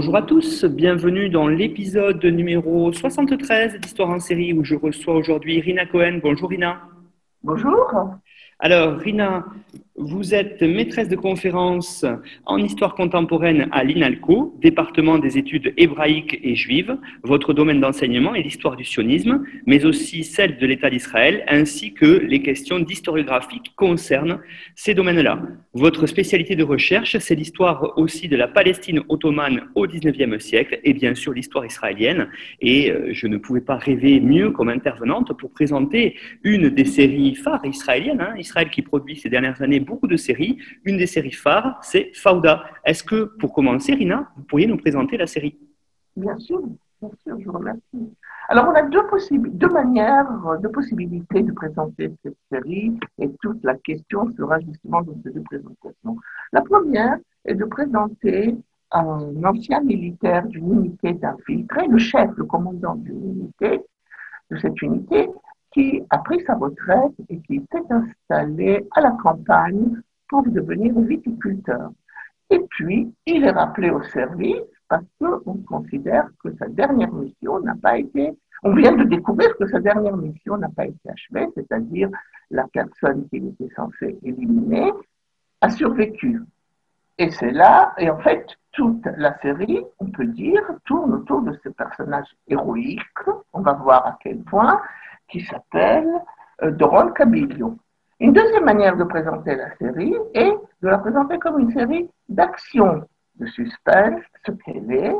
Bonjour à tous, bienvenue dans l'épisode numéro 73 d'Histoire en série où je reçois aujourd'hui Rina Cohen. Bonjour Rina. Bonjour. Alors Rina, vous êtes maîtresse de conférence en histoire contemporaine à l'INALCO, département des études hébraïques et juives. Votre domaine d'enseignement est l'histoire du sionisme, mais aussi celle de l'État d'Israël, ainsi que les questions d'historiographie qui concernent ces domaines-là. Votre spécialité de recherche, c'est l'histoire aussi de la Palestine ottomane au XIXe siècle et bien sûr l'histoire israélienne. Et euh, je ne pouvais pas rêver mieux comme intervenante pour présenter une des séries phares israéliennes, hein, Israël qui produit ces dernières années beaucoup de séries. Une des séries phares, c'est Fauda. Est-ce que, pour commencer, Rina, vous pourriez nous présenter la série? Bien sûr, bien sûr, je vous remercie. Alors, on a deux, manières, deux possibilités de présenter cette série, et toute la question sera justement dans ces deux présentations. La première est de présenter un ancien militaire d'une unité d'infiltrés, le chef, le commandant d'une unité, de cette unité, qui a pris sa retraite et qui s'est installé à la campagne pour devenir viticulteur. Et puis, il est rappelé au service parce qu'on considère que sa dernière mission n'a pas été, on vient de découvrir que sa dernière mission n'a pas été achevée, c'est-à-dire la personne qu'il était censé éliminer a survécu. Et c'est là, et en fait, toute la série, on peut dire, tourne autour de ce personnage héroïque. On va voir à quel point qui s'appelle euh, Doron Cabiglio. Une deuxième manière de présenter la série est de la présenter comme une série d'actions de suspense, ce qu'elle est,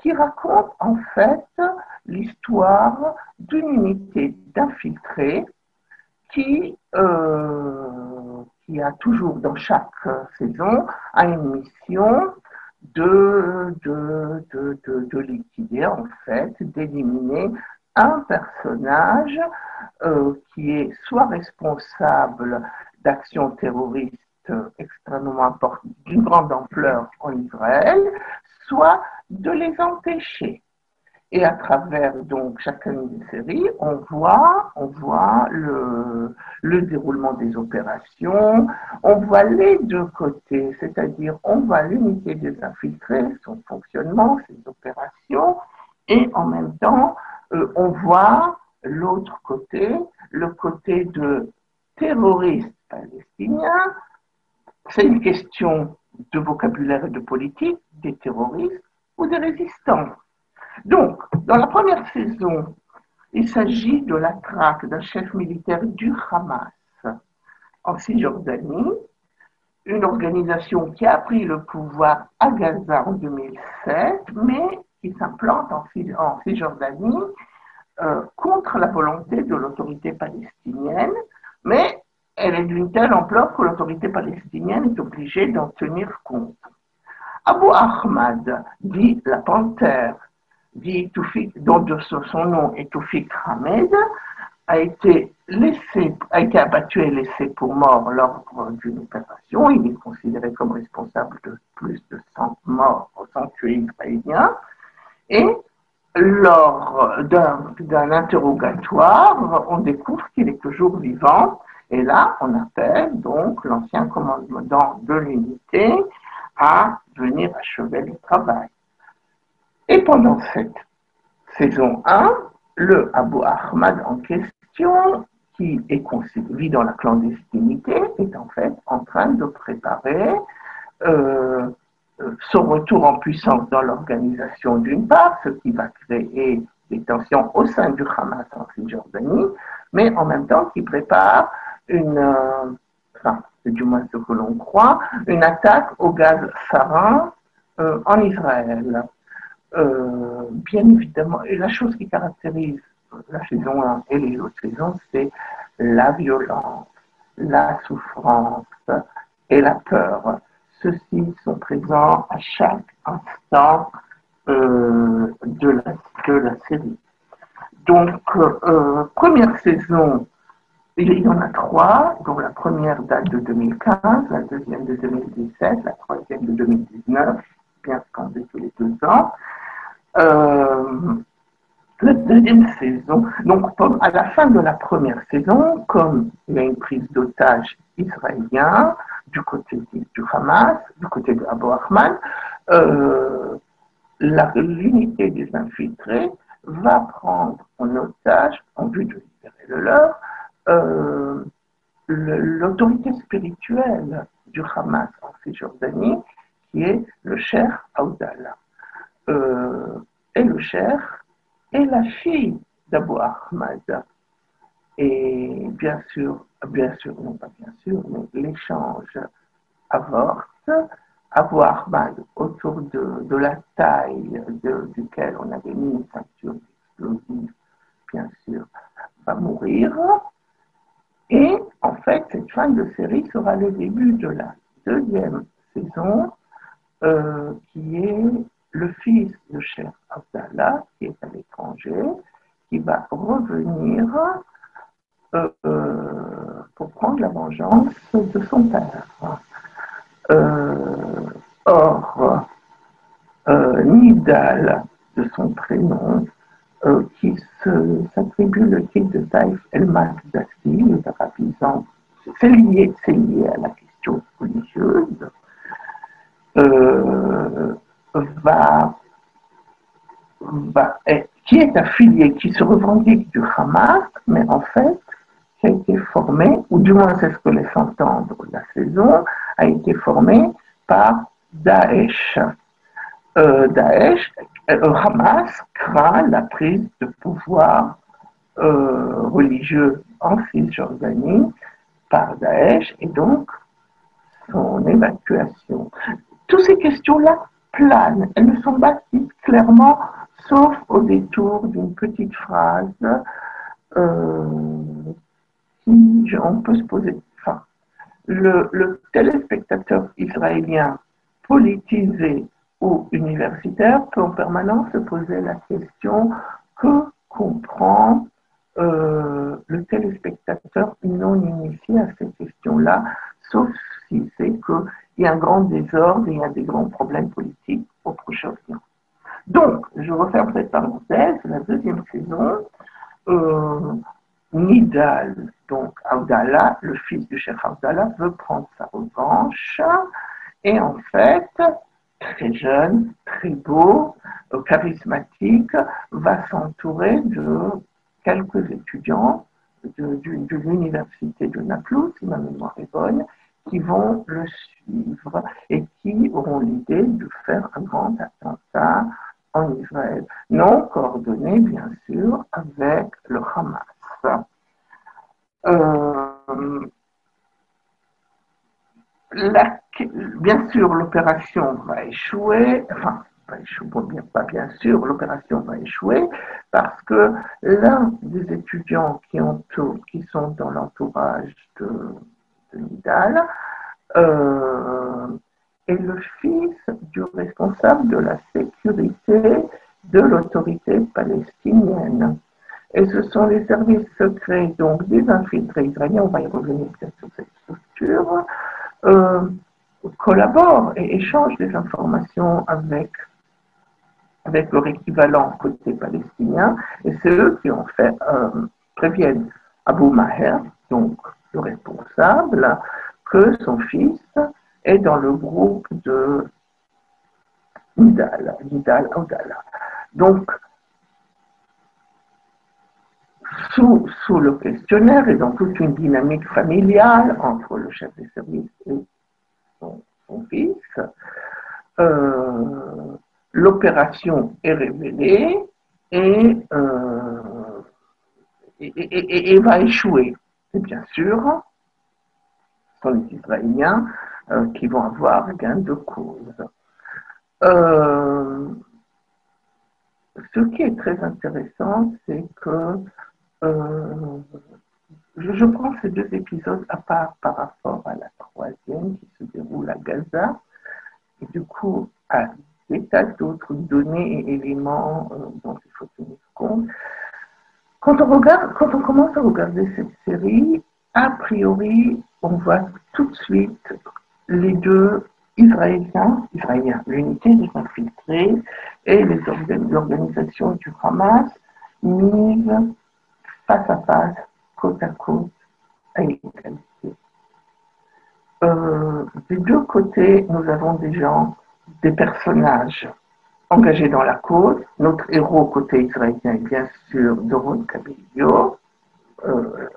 qui raconte en fait l'histoire d'une unité d'infiltrés qui, euh, qui a toujours dans chaque saison une mission de, de, de, de liquider, en fait, d'éliminer un personnage euh, qui est soit responsable d'actions terroristes extrêmement importantes, d'une grande ampleur en Israël, soit de les empêcher. Et à travers donc chacune des séries, on voit, on voit le, le déroulement des opérations, on voit les deux côtés, c'est-à-dire on voit l'unité des infiltrés, son fonctionnement, ses opérations, et en même temps euh, on voit l'autre côté, le côté de terroristes palestiniens. C'est une question de vocabulaire et de politique, des terroristes ou des résistants. Donc, dans la première saison, il s'agit de la traque d'un chef militaire du Hamas en Cisjordanie, une organisation qui a pris le pouvoir à Gaza en 2007, mais s'implante en, Cisjordanie euh, contre la volonté de l'autorité palestinienne, mais elle est d'une telle ampleur que l'autorité palestinienne est obligée d'en tenir compte. Abu Ahmad, dit la panthère, dit dont son nom est Toufik Hamed, a été, laissé, a été abattu et laissé pour mort lors d'une opération. Il est considéré comme responsable de plus de 100 morts, 100 tués israéliens. Et lors d'un interrogatoire, on découvre qu'il est toujours vivant. Et là, on appelle donc l'ancien commandant de l'unité à venir achever le travail. Et pendant cette saison 1, le Abu Ahmad en question, qui vit dans la clandestinité, est en fait en train de préparer euh, son retour en puissance dans l'organisation d'une part, ce qui va créer des tensions au sein du Hamas en Cisjordanie, mais en même temps qui prépare une, euh, enfin, c'est du moins ce que l'on croit, une attaque au gaz sarin euh, en Israël. Euh, bien évidemment, la chose qui caractérise la saison 1 et les autres saisons, c'est la violence, la souffrance et la peur ceux-ci sont présents à chaque instant euh, de, la, de la série. Donc, euh, première saison, il y en a trois, dont la première date de 2015, la deuxième de 2017, la troisième de 2019, bien scandé tous les deux ans. Euh, la deuxième saison, donc à la fin de la première saison, comme il y a une prise d'otage israélien du côté du Hamas, du côté de Abu Ahmad, euh, l'unité des infiltrés va prendre en otage, en vue de libérer le leur, euh, l'autorité spirituelle du Hamas en Cisjordanie, qui est le cher Aoudallah. Euh, et le cher est la fille d'Abu Ahmad. Et bien sûr, bien sûr, non pas bien sûr, mais l'échange avorte. Abu Ahmad, autour de, la taille de, duquel on avait mis une ceinture explosive, bien sûr, va mourir. Et en fait, cette fin de série sera le début de la deuxième saison, euh, qui est le fils de Cher Abdallah, qui est à l'étranger, qui va revenir euh, euh, pour prendre la vengeance de son père. or, Nidal, de son prénom, euh, qui s'attribue le titre de Taïf el-Makdassi, le arabisant. C'est lié, lié à la question religieuse. Euh, va qui est affilié, qui se revendique du Hamas, mais en fait, qui a été formé, ou du moins c'est ce que laisse entendre la saison, a été formé par Daesh. Euh, Daesh, euh, Hamas craint la prise de pouvoir euh, religieux en Cisjordanie par Daesh et donc son évacuation. Toutes ces questions-là planent, elles ne sont pas dites clairement, sauf au détour d'une petite phrase on peut se poser. Enfin, le, téléspectateur israélien politisé ou universitaire peut en permanence se poser la question que comprend euh, le téléspectateur non initié à cette question-là, sauf si c'est qu'il y a un grand désordre et il y a des grands problèmes politiques au Proche-Orient. Donc, je referme cette parenthèse, la deuxième saison, euh, Nidal, donc Abdallah, le fils du chef Abdallah, veut prendre sa revanche et en fait, très jeune, très beau, euh, charismatique, va s'entourer de quelques étudiants de, l'université de Naplouse, si ma mémoire est bonne, qui vont le suivre et qui auront l'idée de faire un grand attentat en Israël, non coordonné bien sûr avec le Hamas. Euh, bien sûr, l'opération va échouer, enfin, pas, bien, sûr, l'opération va échouer parce que l'un des étudiants qui, sont dans l'entourage de, de Nidal euh, est le fils du responsable de la sécurité de l'autorité palestinienne. Et ce sont les services secrets, donc des infiltrés israéliens, on va y revenir sur cette structure, euh, collaborent et échangent des informations avec, avec leur équivalent côté palestinien, et c'est eux qui ont fait, euh, préviennent Abu Maher, donc le responsable, que son fils est dans le groupe de Nidal, Nidal Audala. Donc, sous, le questionnaire et dans toute une dynamique familiale entre le chef des services et son, fils, euh, l'opération est révélée et, euh, et, va échouer. Et bien sûr, ce sont les Israéliens euh, qui vont avoir gain de cause. ce qui est très intéressant, c'est que euh, je, prends ces deux épisodes à part par rapport à la troisième qui se déroule à Gaza. et du coup à des tas d'autres données et éléments euh, dont il faut tenir compte. Quand on, regarde, quand on commence à regarder cette série, a priori, on voit tout de suite les deux Israéliens, Israéliens l'unité des infiltrés et l'organisation du Hamas mises face à face, côte à côte, à égalité. Euh, des deux côtés, nous avons des gens, des personnages engagés dans la cause. Notre héros côté israélien est bien sûr Doron Cabello, euh,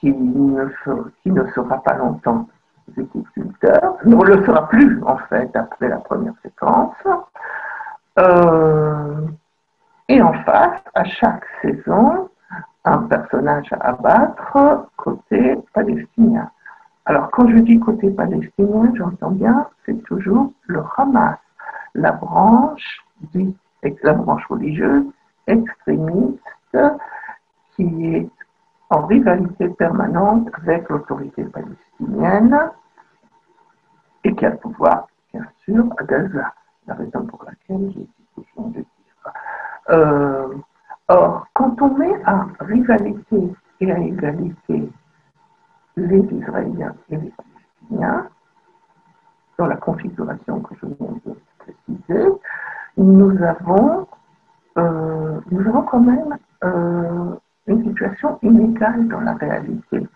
qui, ne sera, pas longtemps viticulteur, ne le sera plus en fait après la première séquence. Euh, et en face, à chaque saison, un personnage à abattre côté palestinien. Alors, quand je dis côté palestinien, j'entends bien, c'est toujours le Hamas, la branche, la branche religieuse extrémiste qui est en rivalité permanente avec l'autorité palestinienne et qui a le pouvoir, bien sûr, à Gaza. La raison pour laquelle j'ai dit que de dire. Euh, or, quand on met à rivalité et à égalité les Israéliens et les Palestiniens, dans la configuration que je viens de préciser, nous avons, euh, nous avons quand même euh, une situation inégale dans la réalité,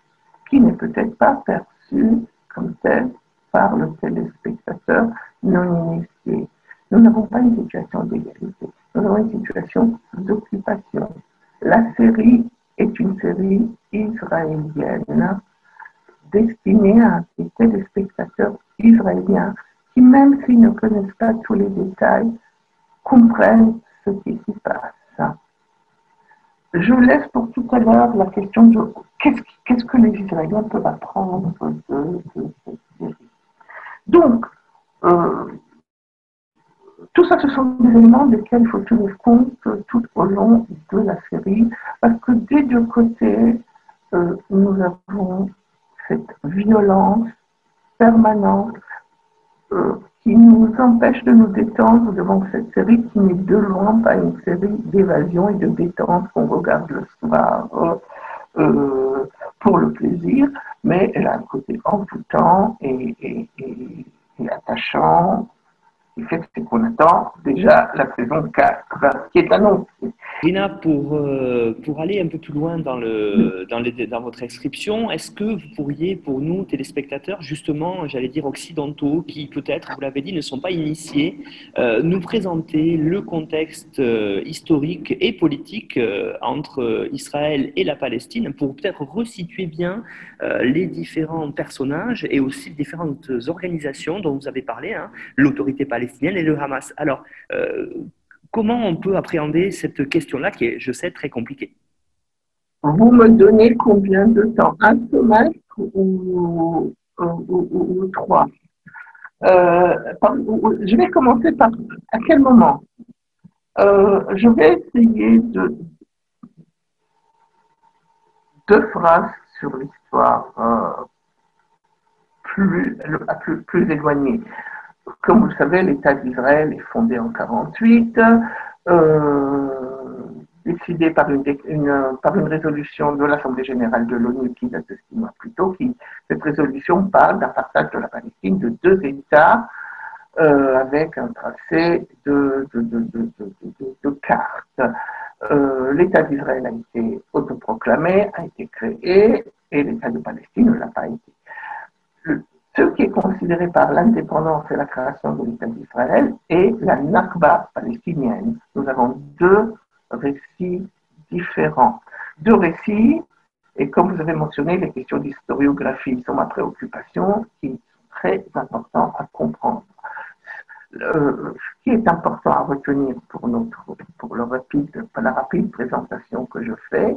qui n'est peut-être pas perçue comme telle par le téléspectateur non initié. Nous n'avons pas une situation d'égalité, avons une situation d'occupation. La série est une série israélienne destiné à des téléspectateurs israéliens qui, même s'ils ne connaissent pas tous les détails, comprennent ce qui s'y passe. Je laisse pour tout à l'heure la question de qu'est-ce, que les Israéliens peuvent apprendre de, cette série. Donc, euh, tout ça, ce sont des éléments desquels il faut tenir compte tout au long de la série, parce que des deux côtés, euh, nous avons cette violence permanente euh, qui nous empêche de nous détendre. Devant cette série qui n'est de loin pas une série d'évasion et de détente qu'on regarde le soir euh, pour le plaisir, mais elle a un côté envoûtant et, attachant qui fait qu'on attend déjà la saison 4 qui est annoncée. Rina, pour, euh, pour aller un peu plus loin dans, le, dans, les, dans votre inscription, est-ce que vous pourriez, pour nous, téléspectateurs, justement, j'allais dire occidentaux, qui peut-être, vous l'avez dit, ne sont pas initiés, euh, nous présenter le contexte euh, historique et politique entre Israël et la Palestine pour peut-être resituer bien les différents personnages et aussi les différentes organisations dont vous avez parlé, hein, l'autorité palestinienne et le Hamas. Alors, Comment on peut appréhender cette question-là qui est, je sais, très compliquée? Vous me donnez combien de temps? Un semestre ou, trois? Euh, Je vais commencer par à quel moment? Euh, Je vais essayer de deux phrases sur l'histoire euh, plus éloignée. Comme vous le savez, l'État d'Israël est fondé en 1948, euh, décidé par une, résolution de l'Assemblée générale de l'ONU qui date de six mois plus tôt. Qui, cette résolution parle d'un partage de la Palestine de deux États euh, avec un tracé de cartes. Euh, L'État d'Israël a été autoproclamé, a été créé, et l'État de Palestine ne l'a pas été ce qui est considéré par l'indépendance et la création de l'État d'Israël est la Nakba palestinienne. Nous avons deux récits différents. Deux récits, et comme vous avez mentionné, les questions d'historiographie sont ma préoccupation, qui sont très importantes à comprendre. ce qui est important à retenir pour, notre, pour rapide, la rapide présentation que je fais,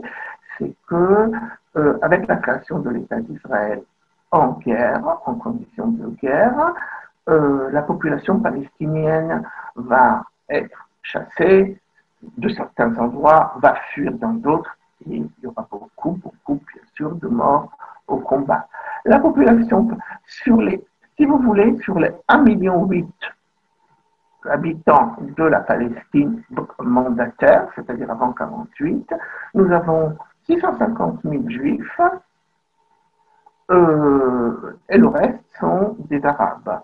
c'est que euh, avec la création de l'État d'Israël en guerre, en condition de guerre. Euh, la population palestinienne va être chassée de certains endroits, va fuir dans d'autres, et il y aura beaucoup, beaucoup, bien sûr, de morts au combat. La population, sur les si vous voulez, sur les 1,8 million habitants de la Palestine mandataire, c'est-à-dire avant 48, nous avons 650 000 juifs et le reste sont des Arabes.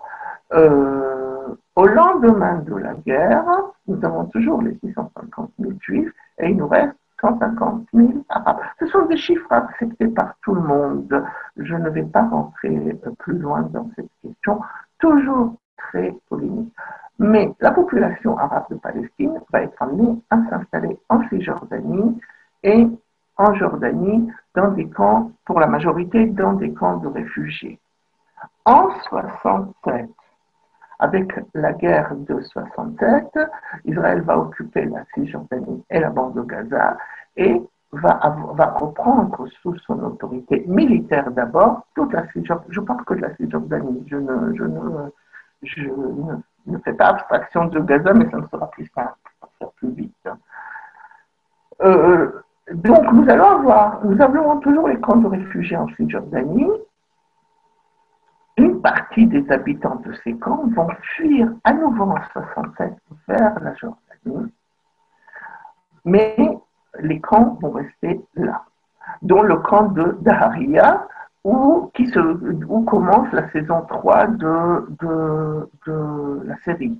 Euh, au lendemain de la guerre, nous avons toujours les 650 000 juifs et il nous reste 150 000 arabes. Ce sont des chiffres acceptés par tout le monde. Je ne vais pas rentrer plus loin dans cette question, toujours très polémique. Mais la population arabe de Palestine va être amenée à s'installer en Cisjordanie et en Jordanie dans des camps, pour la majorité, dans des camps de réfugiés. En 67, avec la guerre de 67, Israël va occuper la Cisjordanie et la bande de Gaza et va, reprendre sous son autorité militaire d'abord toute la Cisjordanie. Je parle que de la Cisjordanie, je ne, je ne, fais pas abstraction de Gaza, mais ça ne sera plus simple, ça sera plus vite. Euh, donc nous allons avoir, nous avons toujours les camps de réfugiés en Cisjordanie, une partie des habitants de ces camps vont fuir à nouveau en 67 vers la Jordanie, mais les camps vont rester là, dont le camp de Daharia, où, commence la saison 3 de, de, de la série.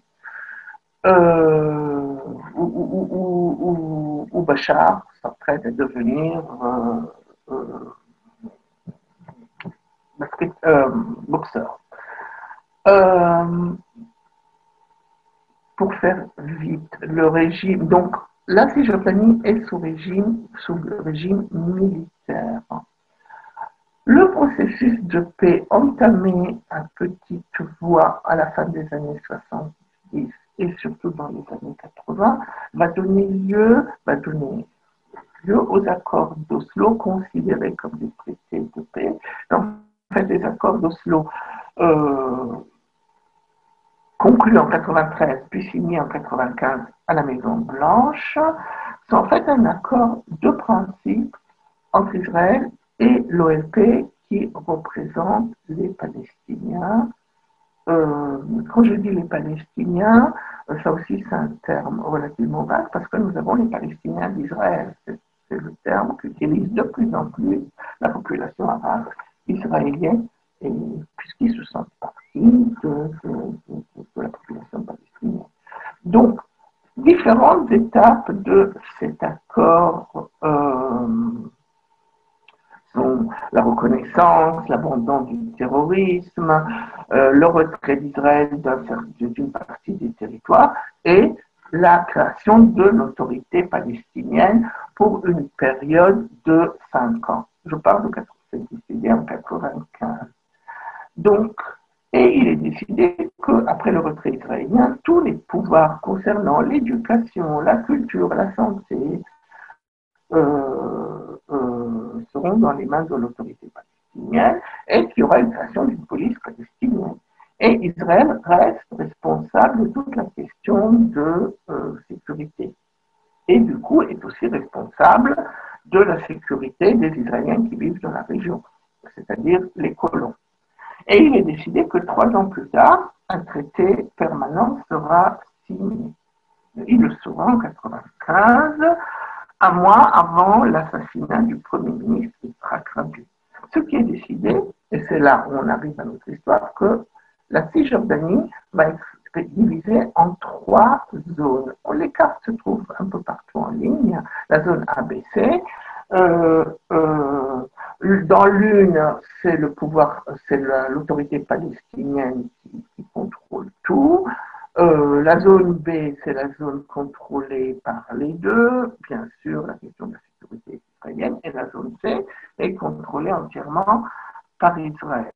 Euh, où, Bachar s'apprête à devenir euh, euh, euh, boxeur. Pour faire vite, le régime, donc la Cisjordanie est sous régime, sous le régime militaire. Le processus de paix entamé à petite voix à la fin des années 70 et surtout dans les années 80 va donner lieu, va donner lieu aux accords d'Oslo considérés comme des traités de paix fait des accords d'Oslo euh, conclus en 93 puis signés en 95 à la Maison Blanche sont en fait un accord de principe entre Israël et l'OLP qui représente les Palestiniens. Euh, quand je dis les Palestiniens, ça aussi c'est un terme relativement vague parce que nous avons les Palestiniens d'Israël. C'est le terme qu'utilise de plus en plus la population arabe israéliens, puisqu'ils se sentent partie de, la population palestinienne. Donc, différentes étapes de cet accord euh, la reconnaissance, l'abandon du terrorisme, euh, le retrait d'Israël d'une partie des territoires et la création de l'autorité palestinienne pour une période de cinq ans. Je parle de décidé en 95. Donc, et il est décidé qu'après le retrait israélien, tous les pouvoirs concernant l'éducation, la culture, la santé euh, euh, seront dans les mains de l'autorité palestinienne et qu'il y aura une création d'une police palestinienne. Et Israël reste responsable de toute la question de euh, sécurité. Et du coup, est aussi responsable de la sécurité des Israéliens qui vivent dans la région, c'est-à-dire les colons. Et il est décidé que trois ans plus tard, un traité permanent sera signé. Il le sera en 1995, un mois avant l'assassinat du Premier ministre Yitzhak Rabin. Ce qui est décidé, et c'est là où on arrive à notre histoire, que la Cisjordanie va être divisée en trois zones. Les cartes se trouvent un peu partout en ligne. La zone ABC, euh, euh, dans l'une, c'est le pouvoir, c'est l'autorité palestinienne qui, contrôle tout. Euh, la zone B, c'est la zone contrôlée par les deux, bien sûr, la question de la sécurité israélienne. Et la zone C est contrôlée entièrement par Israël.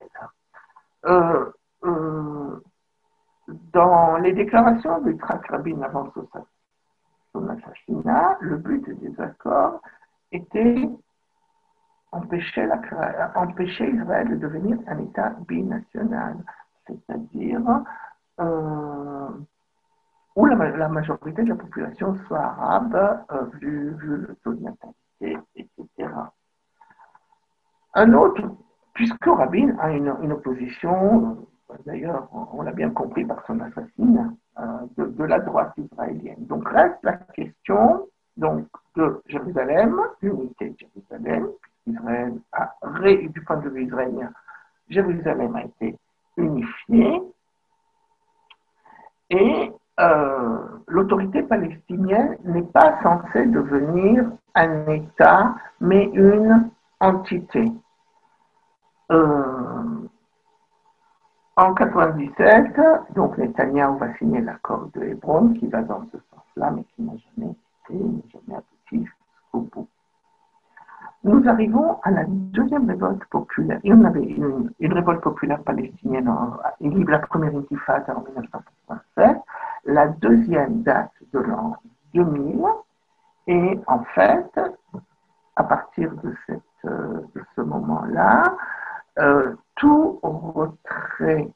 dans les déclarations du Trak Rabin avant son assassinat, le but des accords était empêcher, Israël de devenir un État binational, c'est-à-dire euh, où la, majorité de la population soit arabe, euh, vu, le taux de natalité, etc. Un autre, puisque Rabin a une, opposition d'ailleurs, on l'a bien compris par son assassinat, de, la droite israélienne. Donc reste la question donc, de Jérusalem, l'unité de Jérusalem, Israël du point de vue israélien, Jérusalem a été unifiée et euh, l'autorité palestinienne n'est pas censée devenir un État, mais une entité. Euh, en 97, donc Netanyahu va signer l'accord de Hébron qui va dans ce sens-là, mais qui n'a jamais été, n'a jamais abouti jusqu'au bout. Nous arrivons à la deuxième révolte populaire. Y en avait une, révolte populaire palestinienne, a la première intifada en 1987, la deuxième date de l'an 2000, et en fait, à partir de ce moment-là, euh, tout retrait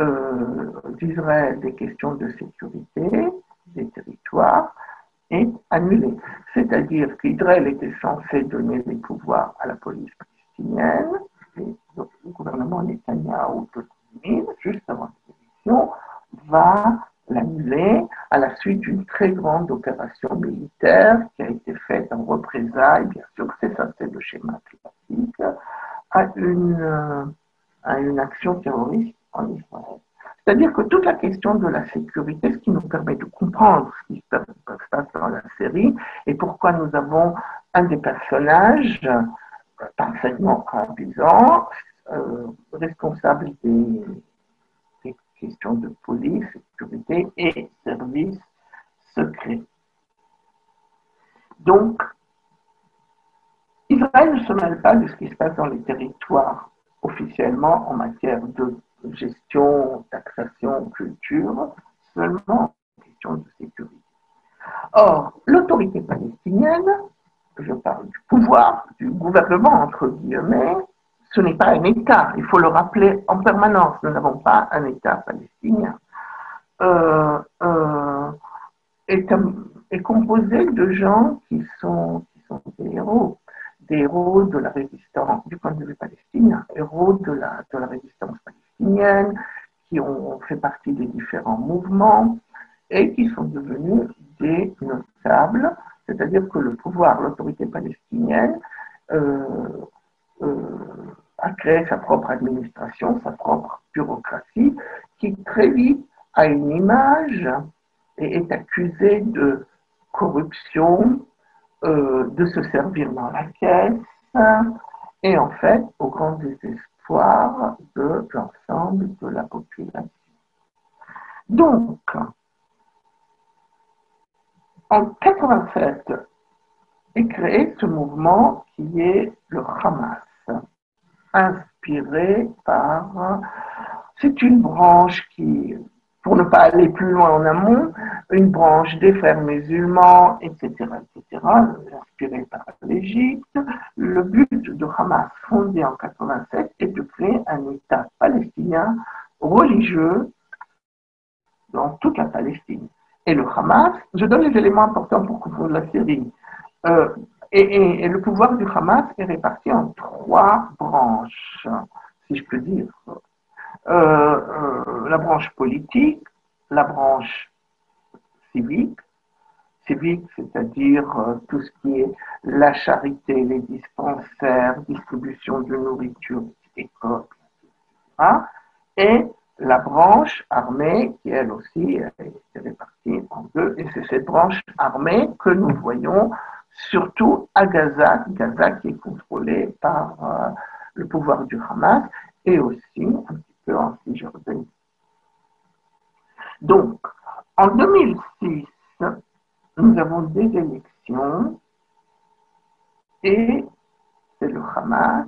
euh, d'Israël des questions de sécurité des territoires est annulé. C'est-à-dire qu'Israël était censé donner des pouvoirs à la police palestinienne, et le gouvernement Netanyahu de 2000, juste avant l'élection, va l'annuler à la suite d'une très grande opération militaire qui a été faite en représailles, bien sûr c'est ça, c'est le schéma classique, à une, à une action terroriste en Israël. C'est-à-dire que toute la question de la sécurité, ce qui nous permet de comprendre ce qui se passe dans la série et pourquoi nous avons un des personnages euh, parfaitement amusant, euh, responsable des, des, questions de police, sécurité et services secrets. Donc, Israël ne se mêle pas de ce qui se passe dans les territoires officiellement en matière de gestion, taxation, culture, seulement question de sécurité. Or, l'autorité palestinienne, je parle du pouvoir, du gouvernement, entre guillemets, ce n'est pas un État, il faut le rappeler en permanence, nous n'avons pas un État palestinien. Euh, euh, est, composé de gens qui sont, des héros des héros de la résistance, du point de vue palestinien, héros de la résistance palestinienne, qui ont fait partie des différents mouvements et qui sont devenus des notables, c'est-à-dire que le pouvoir, l'autorité palestinienne, euh, euh, a créé sa propre administration, sa propre bureaucratie, qui très vite a une image et est accusée de corruption, euh, de se servir dans la caisse et en fait au grand désespoir de l'ensemble de la population. Donc, en 87 est créé ce mouvement qui est le Hamas, inspiré par... C'est une branche qui pour ne pas aller plus loin en amont, une branche des frères musulmans, etc., etc., inspirée par l'Égypte. Le but de Hamas, fondé en 87, est de créer un État palestinien religieux dans toute la Palestine. Et le Hamas, je donne les éléments importants pour comprendre la série. Euh, et, le pouvoir du Hamas est réparti en trois branches, si je peux dire. Euh, euh, la branche politique, la branche civique, civique, c'est-à-dire euh, tout ce qui est la charité, les dispensaires, distribution de nourriture, écoles, etc. Et la branche armée, qui elle aussi est répartie en deux, et c'est cette branche armée que nous voyons surtout à Gaza, Gaza qui est contrôlée par le pouvoir du Hamas, et aussi en Cisjordanie. Donc, en 2006, nous avons des élections et c'est le Hamas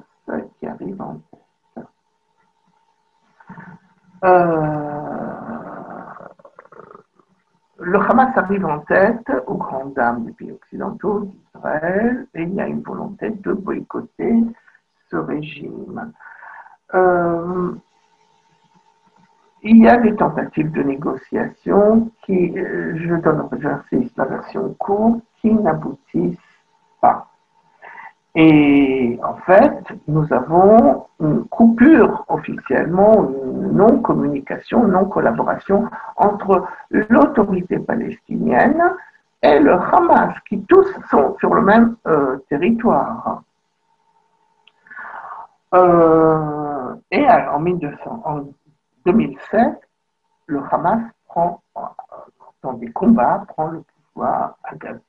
qui arrive en tête. Euh, le Hamas arrive en tête aux grandes dames des pays occidentaux d'Israël et il y a une volonté de boycotter ce régime. Euh, il y a des tentatives de négociation qui, euh, je donne la version courte, qui n'aboutissent pas. Et en fait, nous avons une coupure officiellement, une non-communication, non-collaboration entre l'autorité palestinienne et le Hamas, qui tous sont sur le même euh, territoire. Euh, et en, 1900, en 2007, le Hamas prend, dans des combats, prend le pouvoir à Gaza.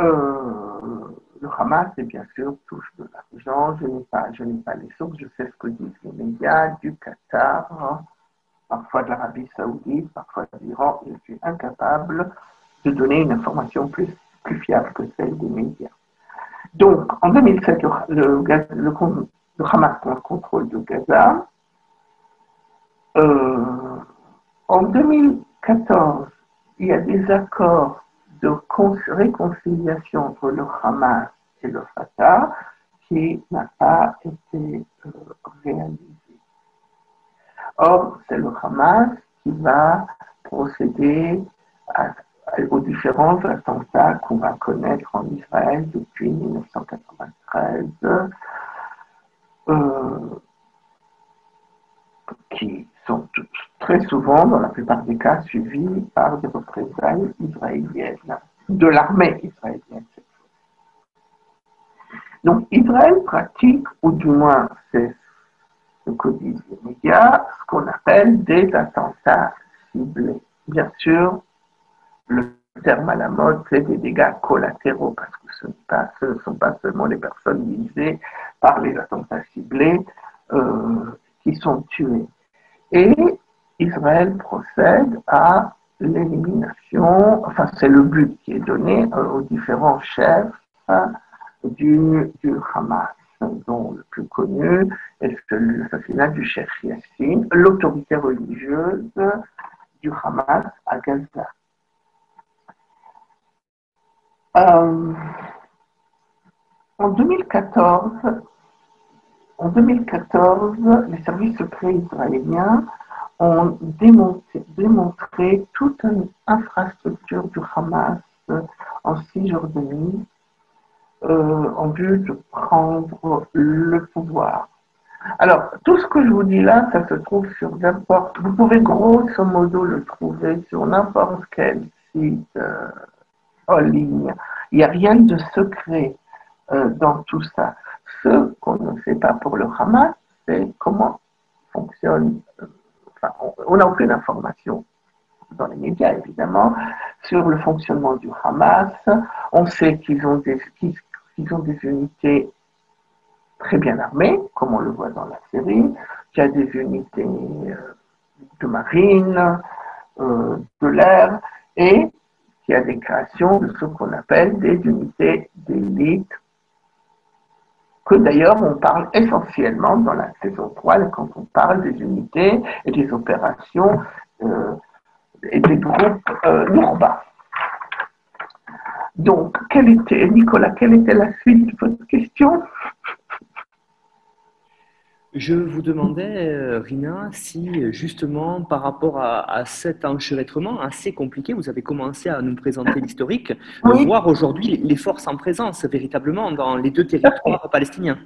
Euh, le Hamas, bien sûr, touche de l'argent. Je n'ai pas, pas les sources, je sais ce que disent les médias du Qatar, parfois de l'Arabie Saoudite, parfois de l'Iran. Je suis incapable de donner une information plus, plus fiable que celle des médias. Donc, en 2007, le, le, Hamas prend le contrôle de Gaza. Euh, en 2014, il y a des accords de réconciliation entre le Hamas et le Fatah qui n'a pas été euh, réalisé. Or, c'est le Hamas qui va procéder aux différents attentats qu'on va connaître en Israël depuis 1993, euh, qui sont très souvent, dans la plupart des cas, suivis par des représailles israéliennes, de l'armée israélienne. Donc Israël pratique, ou du moins c'est ce que disent les médias, ce qu'on appelle des attentats ciblés. Bien sûr, le terme à la mode, c'est des dégâts collatéraux, parce que ce, ne sont pas seulement les personnes visées par les attentats ciblés euh, qui sont tuées. Et Israël procède à l'élimination, enfin c'est le but qui est donné euh, aux différents chefs hein, du, Hamas, dont le plus connu est l'assassinat du chef Yassine, l'autorité religieuse du Hamas à Gaza. Euh, en 2014, en 2014, les services secrets israéliens ont démontré, toute une infrastructure du Hamas en Cisjordanie euh, en vue de prendre le pouvoir. Alors, tout ce que je vous dis là, ça se trouve sur n'importe. Vous pouvez grosso modo le trouver sur n'importe quel site. Euh, en ligne. Il n'y a rien de secret euh, dans tout ça. Ce qu'on ne sait pas pour le Hamas, c'est comment fonctionne. Euh, enfin, on n'a aucune information dans les médias, évidemment, sur le fonctionnement du Hamas. On sait qu'ils ont des, ont des unités très bien armées, comme on le voit dans la série, qu'il y a des unités euh, de marine, de l'air, et qui a des créations de ce qu'on appelle des unités d'élite, que d'ailleurs on parle essentiellement dans la saison 3 quand on parle des unités et des opérations euh, et des groupes euh, Donc, quelle était, Nicolas, quelle était la suite de votre question? Je vous demandais, euh, Rina, si justement par rapport à, cet enchevêtrement assez compliqué, vous avez commencé à nous présenter l'historique, de voir aujourd'hui les forces en présence véritablement dans les deux territoires palestiniens.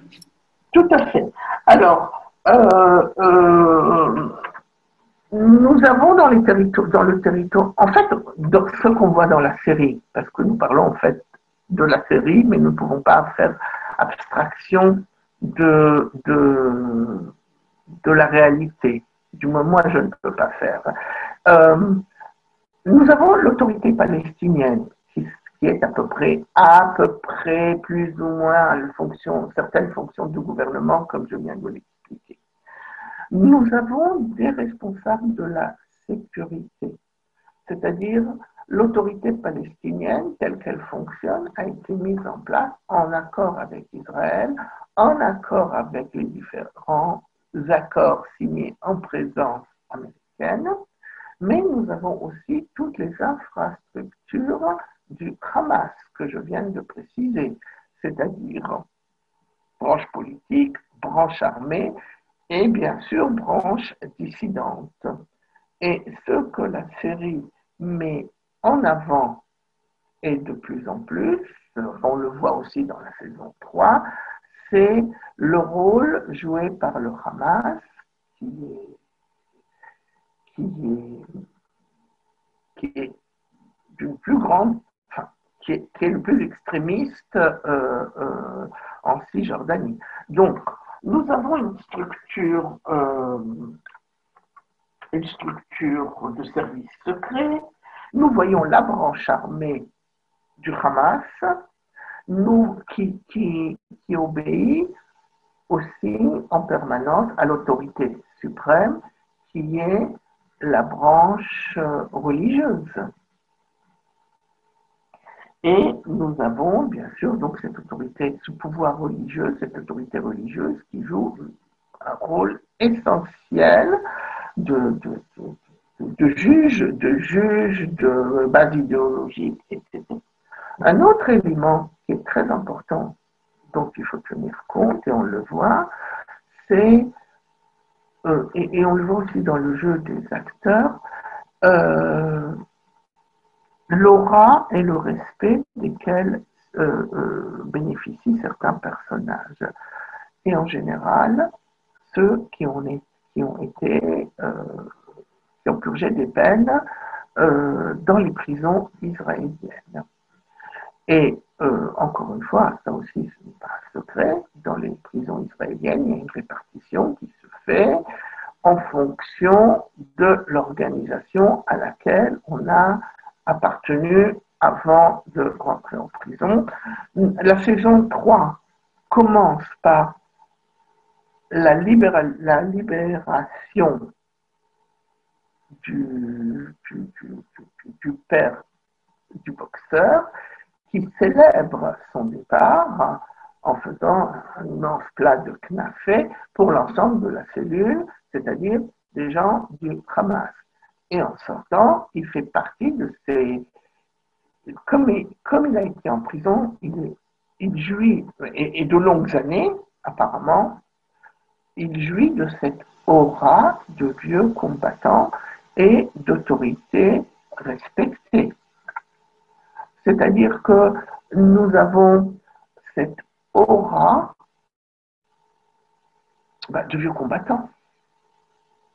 Tout à fait. Alors, euh, euh, nous avons dans, les territoires, dans le territoire, en fait, dans ce qu'on voit dans la série, parce que nous parlons en fait de la série, mais nous ne pouvons pas faire abstraction de, de, de la réalité. Du moins, moi, je ne peux pas faire. Euh, nous avons l'autorité palestinienne qui, qui, est à peu près, à peu près, plus ou moins, certaines fonctions du gouvernement, comme je viens de l'expliquer. Nous avons des responsables de la sécurité, c'est-à-dire l'autorité palestinienne telle qu'elle fonctionne a été mise en place en accord avec Israël en accord avec les différents accords signés en présence américaine, mais nous avons aussi toutes les infrastructures du Hamas que je viens de préciser, c'est-à-dire branche politique, branche armée et bien sûr branche dissidente. Et ce que la série met en avant et de plus en plus, on le voit aussi dans la saison 3, c'est le rôle joué par le Hamas qui est, qui qui est grande, enfin, qui est, le plus extrémiste euh, euh, en Cisjordanie. Donc, nous avons une structure, euh, une structure de service secret. Nous voyons la branche armée du Hamas, nous, qui, qui, obéit aussi en permanence à l'autorité suprême qui est la branche religieuse. Et nous avons bien sûr donc cette autorité, ce pouvoir religieux, cette autorité religieuse qui joue un rôle essentiel de, juge, de juge, de base idéologique, etc. Un autre élément qui est très important, dont il faut tenir compte, et on le voit, c'est, euh, et, on le voit aussi dans le jeu des acteurs, euh, l'aura et le respect desquels euh, bénéficient certains personnages. Et en général, ceux qui ont, été, qui ont purgé des peines dans les prisons israéliennes. Et encore une fois, ça aussi, ce n'est pas un secret, dans les prisons israéliennes, il y a une répartition qui se fait en fonction de l'organisation à laquelle on a appartenu avant de rentrer en prison. La saison 3 commence par la libération du, père du boxeur qui célèbre son départ en faisant un immense plat de knafé pour l'ensemble de la cellule, c'est-à-dire des gens du Hamas. Et en sortant, il fait partie de ces... Comme il, a été en prison, il, jouit, et, de longues années, apparemment, il jouit de cette aura de vieux combattant et d'autorité respectée. C'est-à-dire que nous avons cette aura bah, de vieux combattant.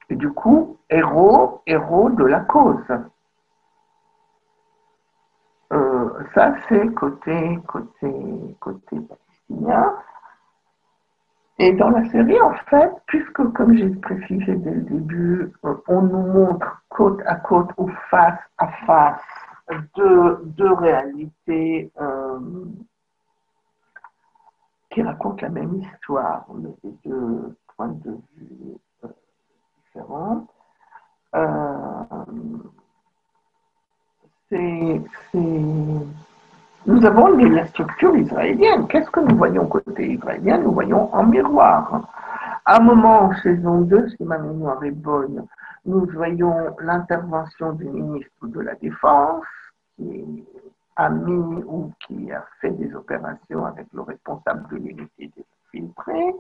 Et du coup, héros, héros de la cause. Euh, ça, c'est côté, côté, côté palestinien. Et dans la série, en fait, puisque, comme j'ai précisé dès le début, euh, on nous montre côte à côte ou face à face deux, réalités euh, qui racontent la même histoire, mais deux points de vue euh, nous avons la structure israélienne. Qu'est-ce que nous voyons côté israélien? Nous voyons en miroir. À un moment, en saison 2, si ma mémoire est bonne, nous voyons l'intervention du ministre de la Défense qui a mis ou qui a fait des opérations avec le responsable de l'unité des infiltrés.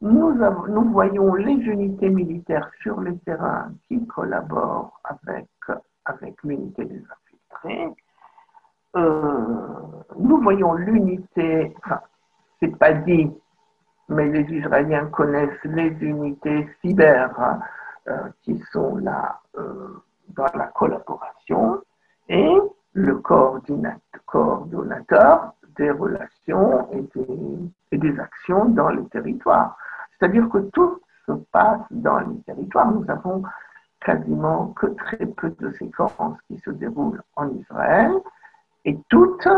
Nous, voyons les unités militaires sur le terrain qui collaborent avec, avec l'unité des infiltrés. Euh, nous voyons l'unité, enfin, c'est pas dit, mais les Israéliens connaissent les unités cyber euh, qui sont là euh, dans la collaboration et le coordonnateur des relations et des, et des actions dans les territoires. C'est-à-dire que tout se passe dans les territoires. Nous avons quasiment que très peu de séquences qui se déroulent en Israël et toutes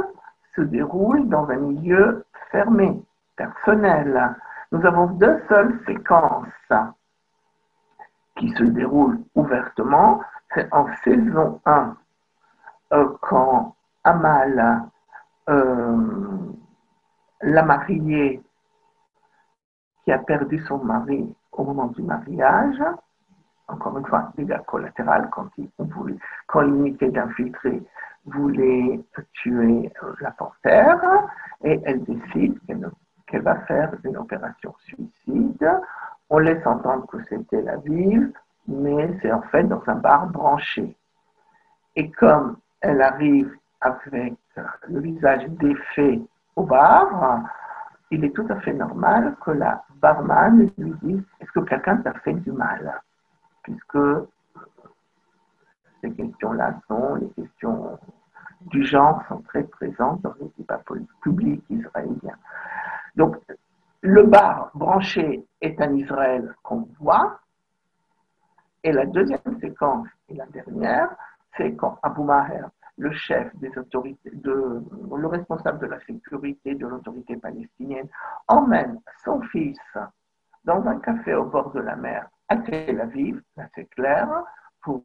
se déroulent dans un milieu fermé, personnel. Nous avons deux seules séquences qui se déroulent ouvertement. C'est en saison 1, euh, quand Amal, euh, la mariée, qui a perdu son mari au moment du mariage, encore une fois, dégâts collatéraux quand, quand l'unité d'infiltrés voulait tuer la panthère, et elle décide qu'elle va faire une opération suicide. On laisse entendre que c'était la vive, mais c'est en fait dans un bar branché. Et comme elle arrive avec le visage défait au bar, il est tout à fait normal que la barman lui dise Est-ce que quelqu'un t'a fait du mal? Puisque ces questions-là sont les questions du genre sont très présentes dans les débats publics israéliens. Donc, le bar branché est un Israël qu'on voit. Et la deuxième séquence, et la dernière, c'est quand Abu Maher, le chef des autorités, le responsable de la sécurité de l'autorité palestinienne, emmène son fils dans un café au bord de la mer à Tel Aviv, c'est clair, pour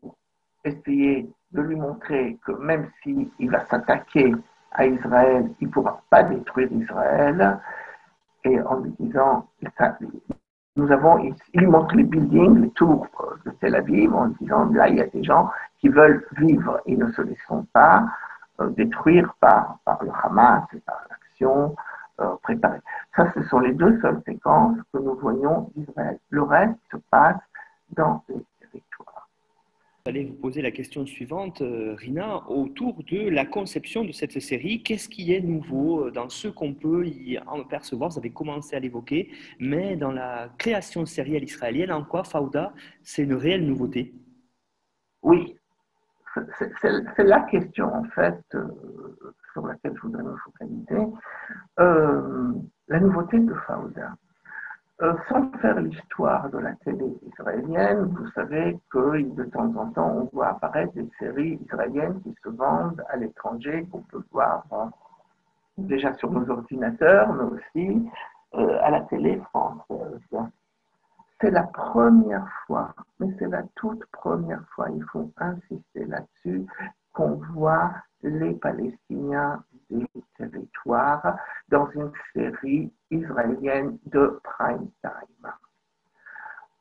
essayer de lui montrer que même s'il va s'attaquer à Israël, il ne pourra pas détruire Israël. Et en lui disant, nous avons, il lui montre les buildings, les tours de Tel Aviv, en disant, là, il y a des gens qui veulent vivre et ne se laisseront pas euh, détruire par, par le Hamas et par l'action euh, préparée. Ça, ce sont les deux seules séquences que nous voyons d'Israël. Le reste se passe dans les J'allais vous poser la question suivante, euh, Rina, autour de la conception de cette série. Qu'est-ce qui est nouveau dans ce qu'on peut y en percevoir? Vous avez commencé à l'évoquer, mais dans la création sérielle israélienne, en quoi Fauda, c'est une réelle nouveauté? Oui, c'est la question en fait euh, sur laquelle je voudrais me focaliser. Euh, la nouveauté de Fauda. Euh, sans faire l'histoire de la télé israélienne, vous savez que de temps en temps, on voit apparaître des séries israéliennes qui se vendent à l'étranger, qu'on peut voir déjà sur nos ordinateurs, mais aussi euh, à la télé française. C'est la première fois, mais c'est la toute première fois, il faut insister là-dessus, qu'on voit les Palestiniens des territoires dans une série israélienne de prime time.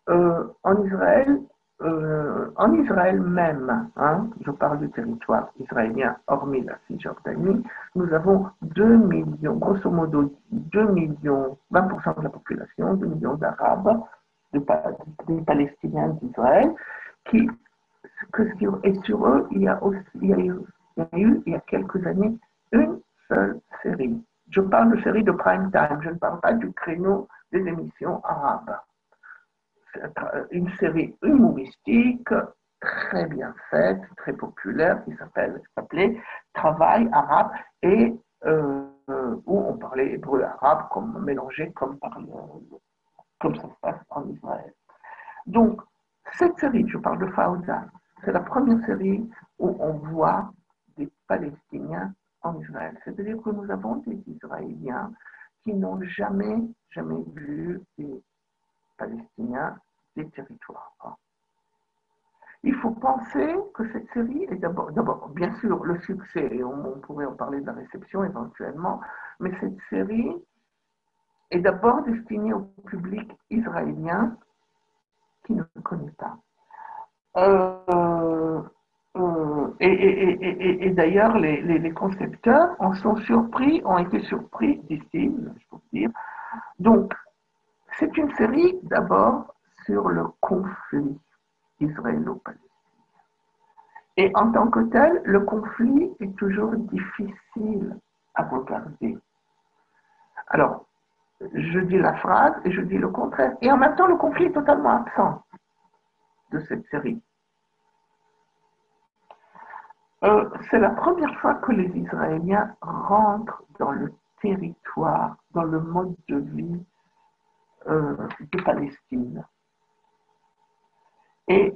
Euh, en Israël, euh, en Israël même, hein, je parle du territoire israélien hormis la Cisjordanie, nous avons 2 millions, grosso modo 2 millions, 20% de la population, 2 millions d'Arabes, des Palestiniens d'Israël, qui, que, et sur eux, il y a eu, il y a quelques années, une seule série. Je parle de série de prime time, je ne parle pas du créneau des émissions arabes. Une série humoristique très bien faite, très populaire, qui s'appelait Travail arabe et euh, où on parlait hébreu arabe comme mélangé comme, comme ça se passe en Israël. Donc, cette série, je parle de Fauda, c'est la première série où on voit des Palestiniens en Israël. C'est-à-dire que nous avons des Israéliens qui n'ont jamais, jamais vu des Palestiniens des territoires. Il faut penser que cette série est d'abord, bien sûr, le succès, et on, pourrait en parler de la réception éventuellement, mais cette série est d'abord destinée au public israélien qui ne connaît pas. Euh, euh, et, d'ailleurs, les, concepteurs en sont surpris, ont été surpris, disent-ils, je peux dire. Donc, c'est une série d'abord sur le conflit israélo-palestinien. Et en tant que tel, le conflit est toujours difficile à regarder. Alors, je dis la phrase et je dis le contraire. Et en même temps, le conflit est totalement absent de cette série. Euh, c'est la première fois que les Israéliens rentrent dans le territoire, dans le mode de vie euh, de Palestine. Et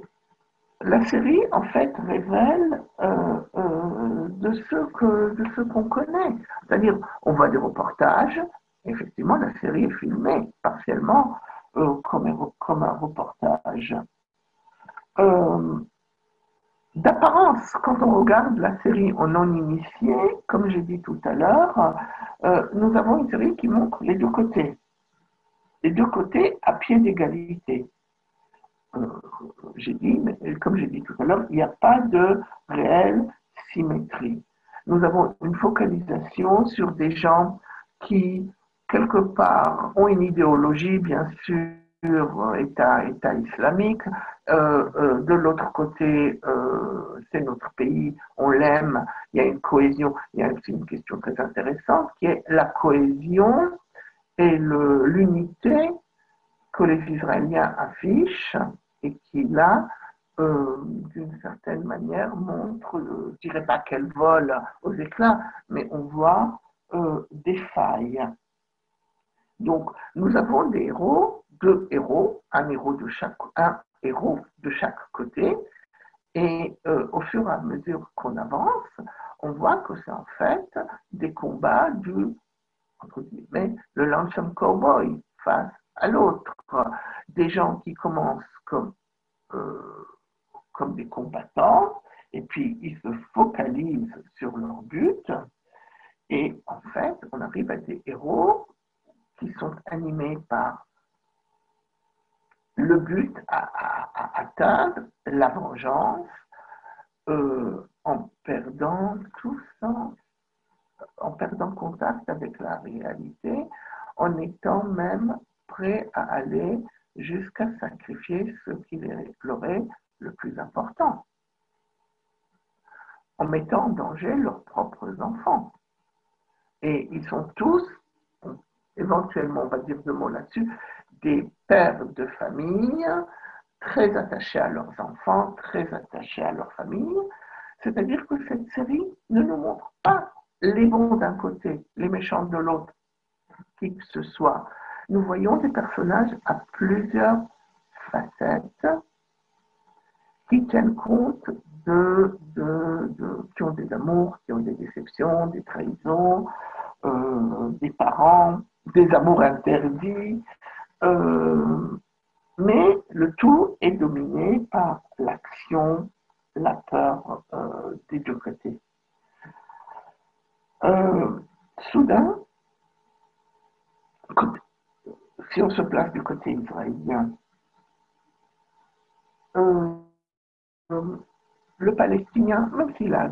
la série, en fait, révèle euh, de ce qu'on connaît. C'est-à-dire, on voit des reportages. Effectivement, la série est filmée partiellement comme, comme, un reportage d'apparence, quand on regarde la série en non-initié, comme j'ai dit tout à l'heure, euh, nous avons une série qui montre les deux côtés. Les deux côtés à pied d'égalité. Euh, j'ai dit, comme j'ai dit tout à l'heure, il n'y a pas de réelle symétrie. Nous avons une focalisation sur des gens qui, quelque part, ont une idéologie, bien sûr, État, État islamique. Euh, euh, de l'autre côté, euh, c'est notre pays, on l'aime, il y a une cohésion. Il y a aussi une question très intéressante qui est la cohésion et l'unité que les Israéliens affichent et qui là, d'une certaine manière, montre, je ne dirais pas qu'elle vole aux éclats, mais on voit des failles. Donc, nous avons des héros deux héros, un héros de chaque, un héros de chaque côté. Et euh, au fur et à mesure qu'on avance, on voit que c'est en fait des combats du, entre guillemets, le lonesome cowboy face à l'autre. Des gens qui commencent comme, euh, comme des combattants, et puis ils se focalisent sur leur but. Et en fait, on arrive à des héros qui sont animés par le but à, atteindre la vengeance euh, en perdant tout sens, en perdant contact avec la réalité, en étant même prêt à aller jusqu'à sacrifier ce qui leur le plus important, en mettant en danger leurs propres enfants. Et ils sont tous, éventuellement, on va dire deux mots là-dessus, des pères de famille très attachés à leurs enfants, très attachés à leur famille. C'est-à-dire que cette série ne nous montre pas les bons d'un côté, les méchants de l'autre, qui que ce soit. Nous voyons des personnages à plusieurs facettes qui tiennent compte de, qui ont des amours, qui ont des déceptions, des trahisons, euh, des parents, des amours interdits, euh, mais le tout est dominé par l'action, la peur euh, des deux côtés. Euh, soudain, si on se place du côté israélien, le Palestinien, même s'il a,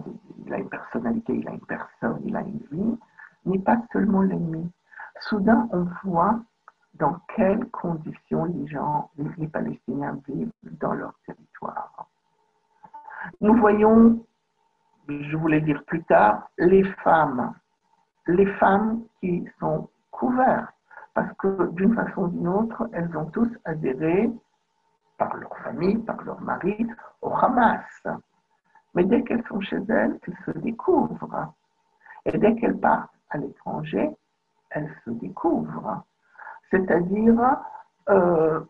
une personnalité, il a une personne, il a une vie, n'est pas seulement l'ennemi. Soudain, on voit dans quelles conditions les gens, les Palestiniens vivent dans leur territoire. Nous voyons, je voulais dire plus tard, les femmes, les femmes qui sont couvertes, parce que d'une façon ou d'une autre, elles ont tous adhéré par leur famille, par leur mari, au Hamas. Mais dès qu'elles sont chez elles, elles se découvrent. Et dès qu'elles partent à l'étranger, elles se découvrent c'est-à-dire euh,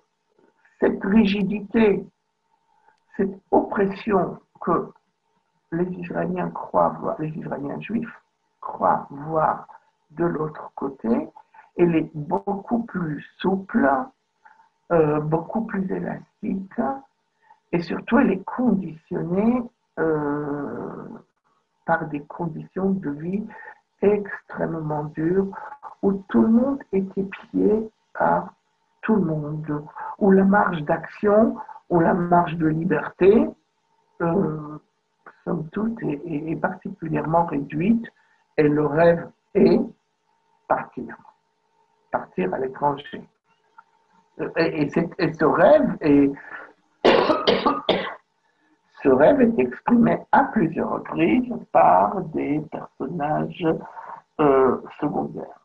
cette rigidité, cette oppression que les Israéliens croient voir, les Israéliens juifs croient voir de l'autre côté, elle est beaucoup plus souple, euh, beaucoup plus élastique, et surtout elle est conditionnée euh, par des conditions de vie extrêmement dures où tout le monde est épié par tout le monde, où la marge d'action, où la marge de liberté, euh, somme toute, est, particulièrement réduite, et le rêve est partir, partir à l'étranger. Et, et, ce rêve est, ce rêve est exprimé à plusieurs reprises par des personnages euh, secondaires.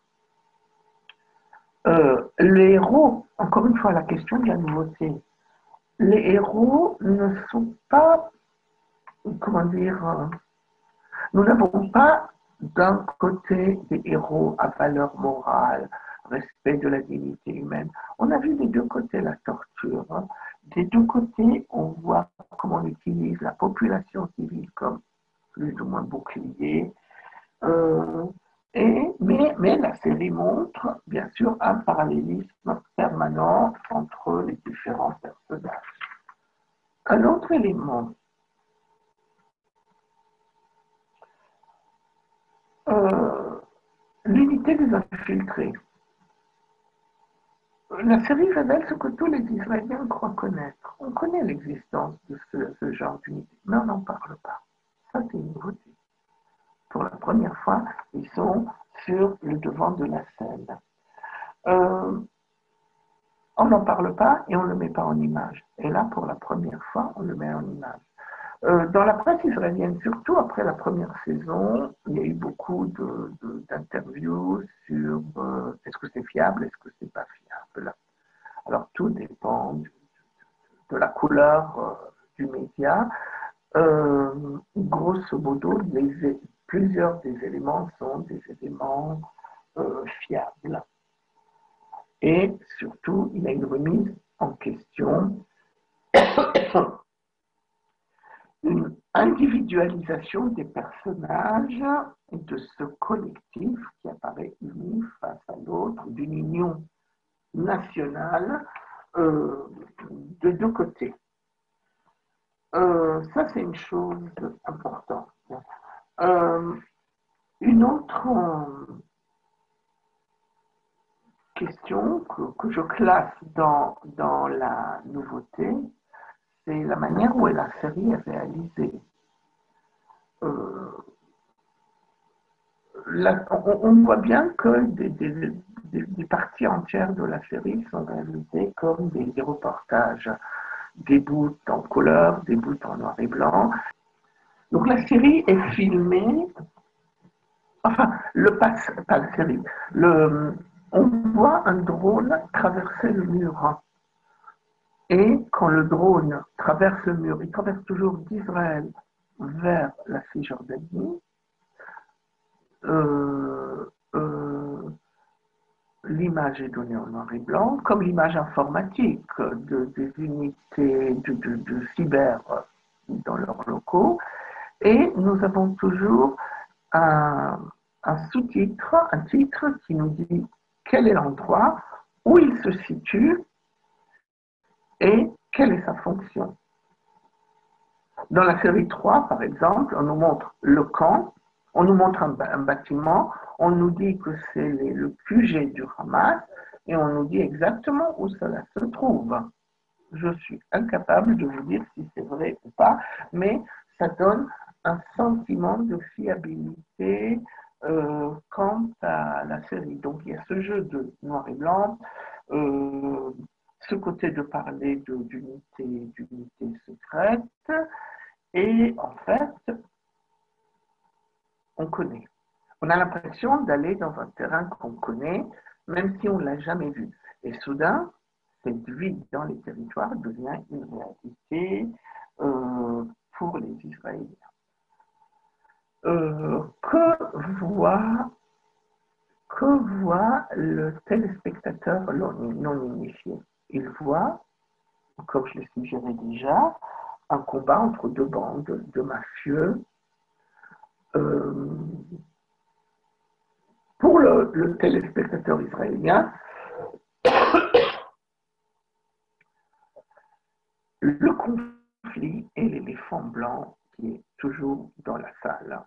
Euh, les héros, encore une fois, la question de la nouveauté. Les héros ne sont pas, comment dire, euh, nous n'avons pas d'un côté des héros à valeur morale, respect de la dignité humaine. On a vu des deux côtés la torture. Hein. Des deux côtés, on voit comment on utilise la population civile comme plus ou moins bouclier. Euh, et, mais, mais la série montre, bien sûr, un parallélisme permanent entre les différents personnages. Un autre élément, euh, l'unité des infiltrés. La série révèle ce que tous les Israéliens croient connaître. On connaît l'existence de ce, genre d'unité, mais on n'en parle pas. Ça, c'est une nouveauté pour la première fois, ils sont sur le devant de la scène. Euh, on n'en parle pas et on ne le met pas en image. Et là, pour la première fois, on le met en image. Euh, dans la presse israélienne, surtout après la première saison, il y a eu beaucoup d'interviews sur euh, est-ce que c'est fiable, est-ce que c'est pas fiable? Alors tout dépend de, la couleur euh, du média. grosso modo, plusieurs des éléments sont des éléments fiables. Et surtout, il y a une remise en question une individualisation des personnages et de ce collectif qui apparaît uni face à l'autre, d'une union nationale euh, de deux côtés. Euh, ça, c'est une chose importante. Euh, une autre question que, je classe dans, dans la nouveauté, c'est la manière où la série est réalisée. Euh, on, voit bien que des, parties entières de la série sont réalisées comme des, reportages, des bouts en couleur, des bouts en noir et blanc. Donc la série est filmée, enfin, le pas la série, le, on voit un drone traverser le mur. Et quand le drone traverse le mur, il traverse toujours d'Israël vers la Cisjordanie, euh, euh, l'image est donnée en noir et blanc, comme l'image informatique de, des unités de, cyber dans leurs locaux. Et nous avons toujours un sous-titre, un titre qui nous dit quel est l'endroit où il se situe et quelle est sa fonction? Dans la série 3, par exemple, on nous montre le camp, on nous montre un, bâtiment, on nous dit que c'est le QG du Hamas et on nous dit exactement où cela se trouve. Je suis incapable de vous dire si c'est vrai ou pas, mais ça donne un sentiment de fiabilité euh, quant à la série. Donc il y a ce jeu de noir et blanc, euh, côté de parler d'unité, d'unité secrète, et en fait, on connaît. On a l'impression d'aller dans un terrain qu'on connaît, même si on ne l'a jamais vu. Et soudain, cette vie dans les territoires devient une réalité euh, pour les Israéliens. Euh, que voit que voit le téléspectateur non initié il voit, comme je l'ai suggéré déjà, un combat entre deux bandes de mafieux. Euh, pour le, téléspectateur israélien, le conflit est l'éléphant blanc qui est toujours dans la salle.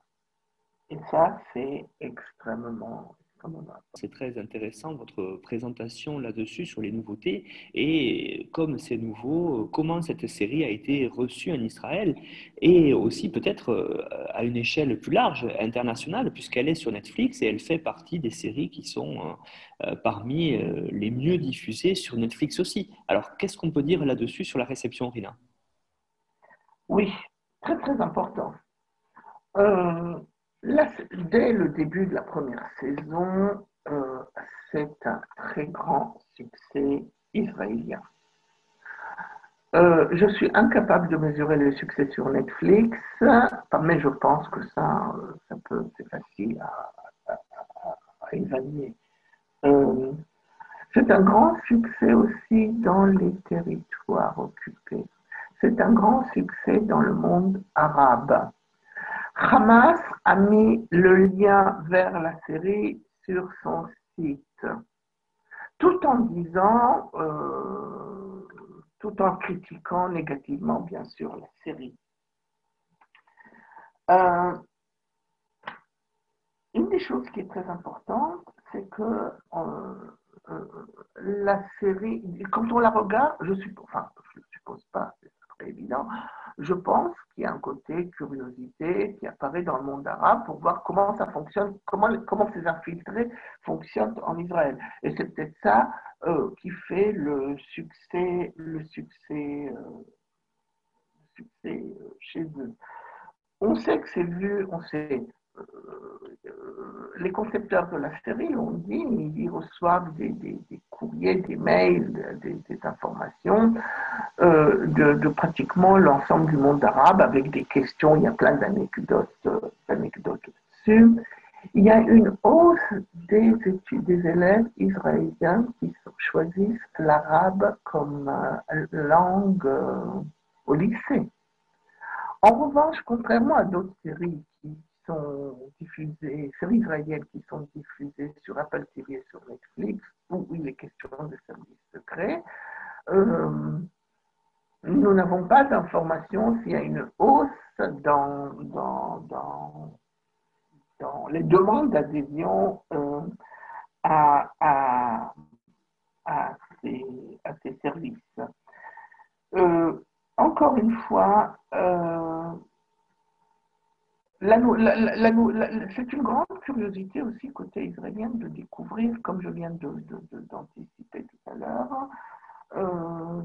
Et ça, c'est extrêmement c'est très intéressant votre présentation là-dessus sur les nouveautés et comme c'est nouveau, comment cette série a été reçue en Israël et aussi peut-être euh, à une échelle plus large, internationale, puisqu'elle est sur Netflix et elle fait partie des séries qui sont euh, euh, parmi les mieux diffusées sur Netflix aussi. Alors qu'est-ce qu'on peut dire là-dessus sur la réception, Rina? Oui, très très important. Euh, dès le début de la première saison, euh, c'est un très grand succès israélien. Euh, je suis incapable de mesurer le succès sur Netflix, mais je pense que ça, euh, ça peut, c'est facile à, évaluer. c'est un grand succès aussi dans les territoires occupés. C'est un grand succès dans le monde arabe. Hamas a mis le lien vers la série sur son site, tout en disant, euh, tout en critiquant négativement, bien sûr, la série. Euh, une des choses qui est très importante, c'est que euh, la série, quand on la regarde, je suppose, enfin, je ne suppose pas, évident, je pense qu'il y a un côté curiosité qui apparaît dans le monde arabe pour voir comment ça fonctionne, comment, comment ces infiltrés fonctionnent en Israël. Et c'est peut-être ça euh, qui fait le succès, le succès, euh, euh, chez eux. On sait que c'est vu, on sait, les concepteurs de la série l'ont dit, ils reçoivent des, des mails, des, informations euh, de, pratiquement l'ensemble du monde arabe avec des questions. Il y a plein d'anecdotes, d'anecdotes dessus. Il y a une hausse des études des élèves israéliens qui choisissent l'arabe comme euh, langue euh, au lycée. En revanche, contrairement à d'autres séries sont diffusées, qui sont diffusées sur Apple TV et sur Netflix, où il est question de services secrets, euh, nous n'avons pas d'informations s'il y a une hausse dans, dans, dans, les demandes d'adhésion euh, à, à, à, ces, à, ces, services. Euh, encore une fois, c'est une grande curiosité aussi côté israélien de découvrir, comme je viens d'anticiper de, tout à l'heure, euh,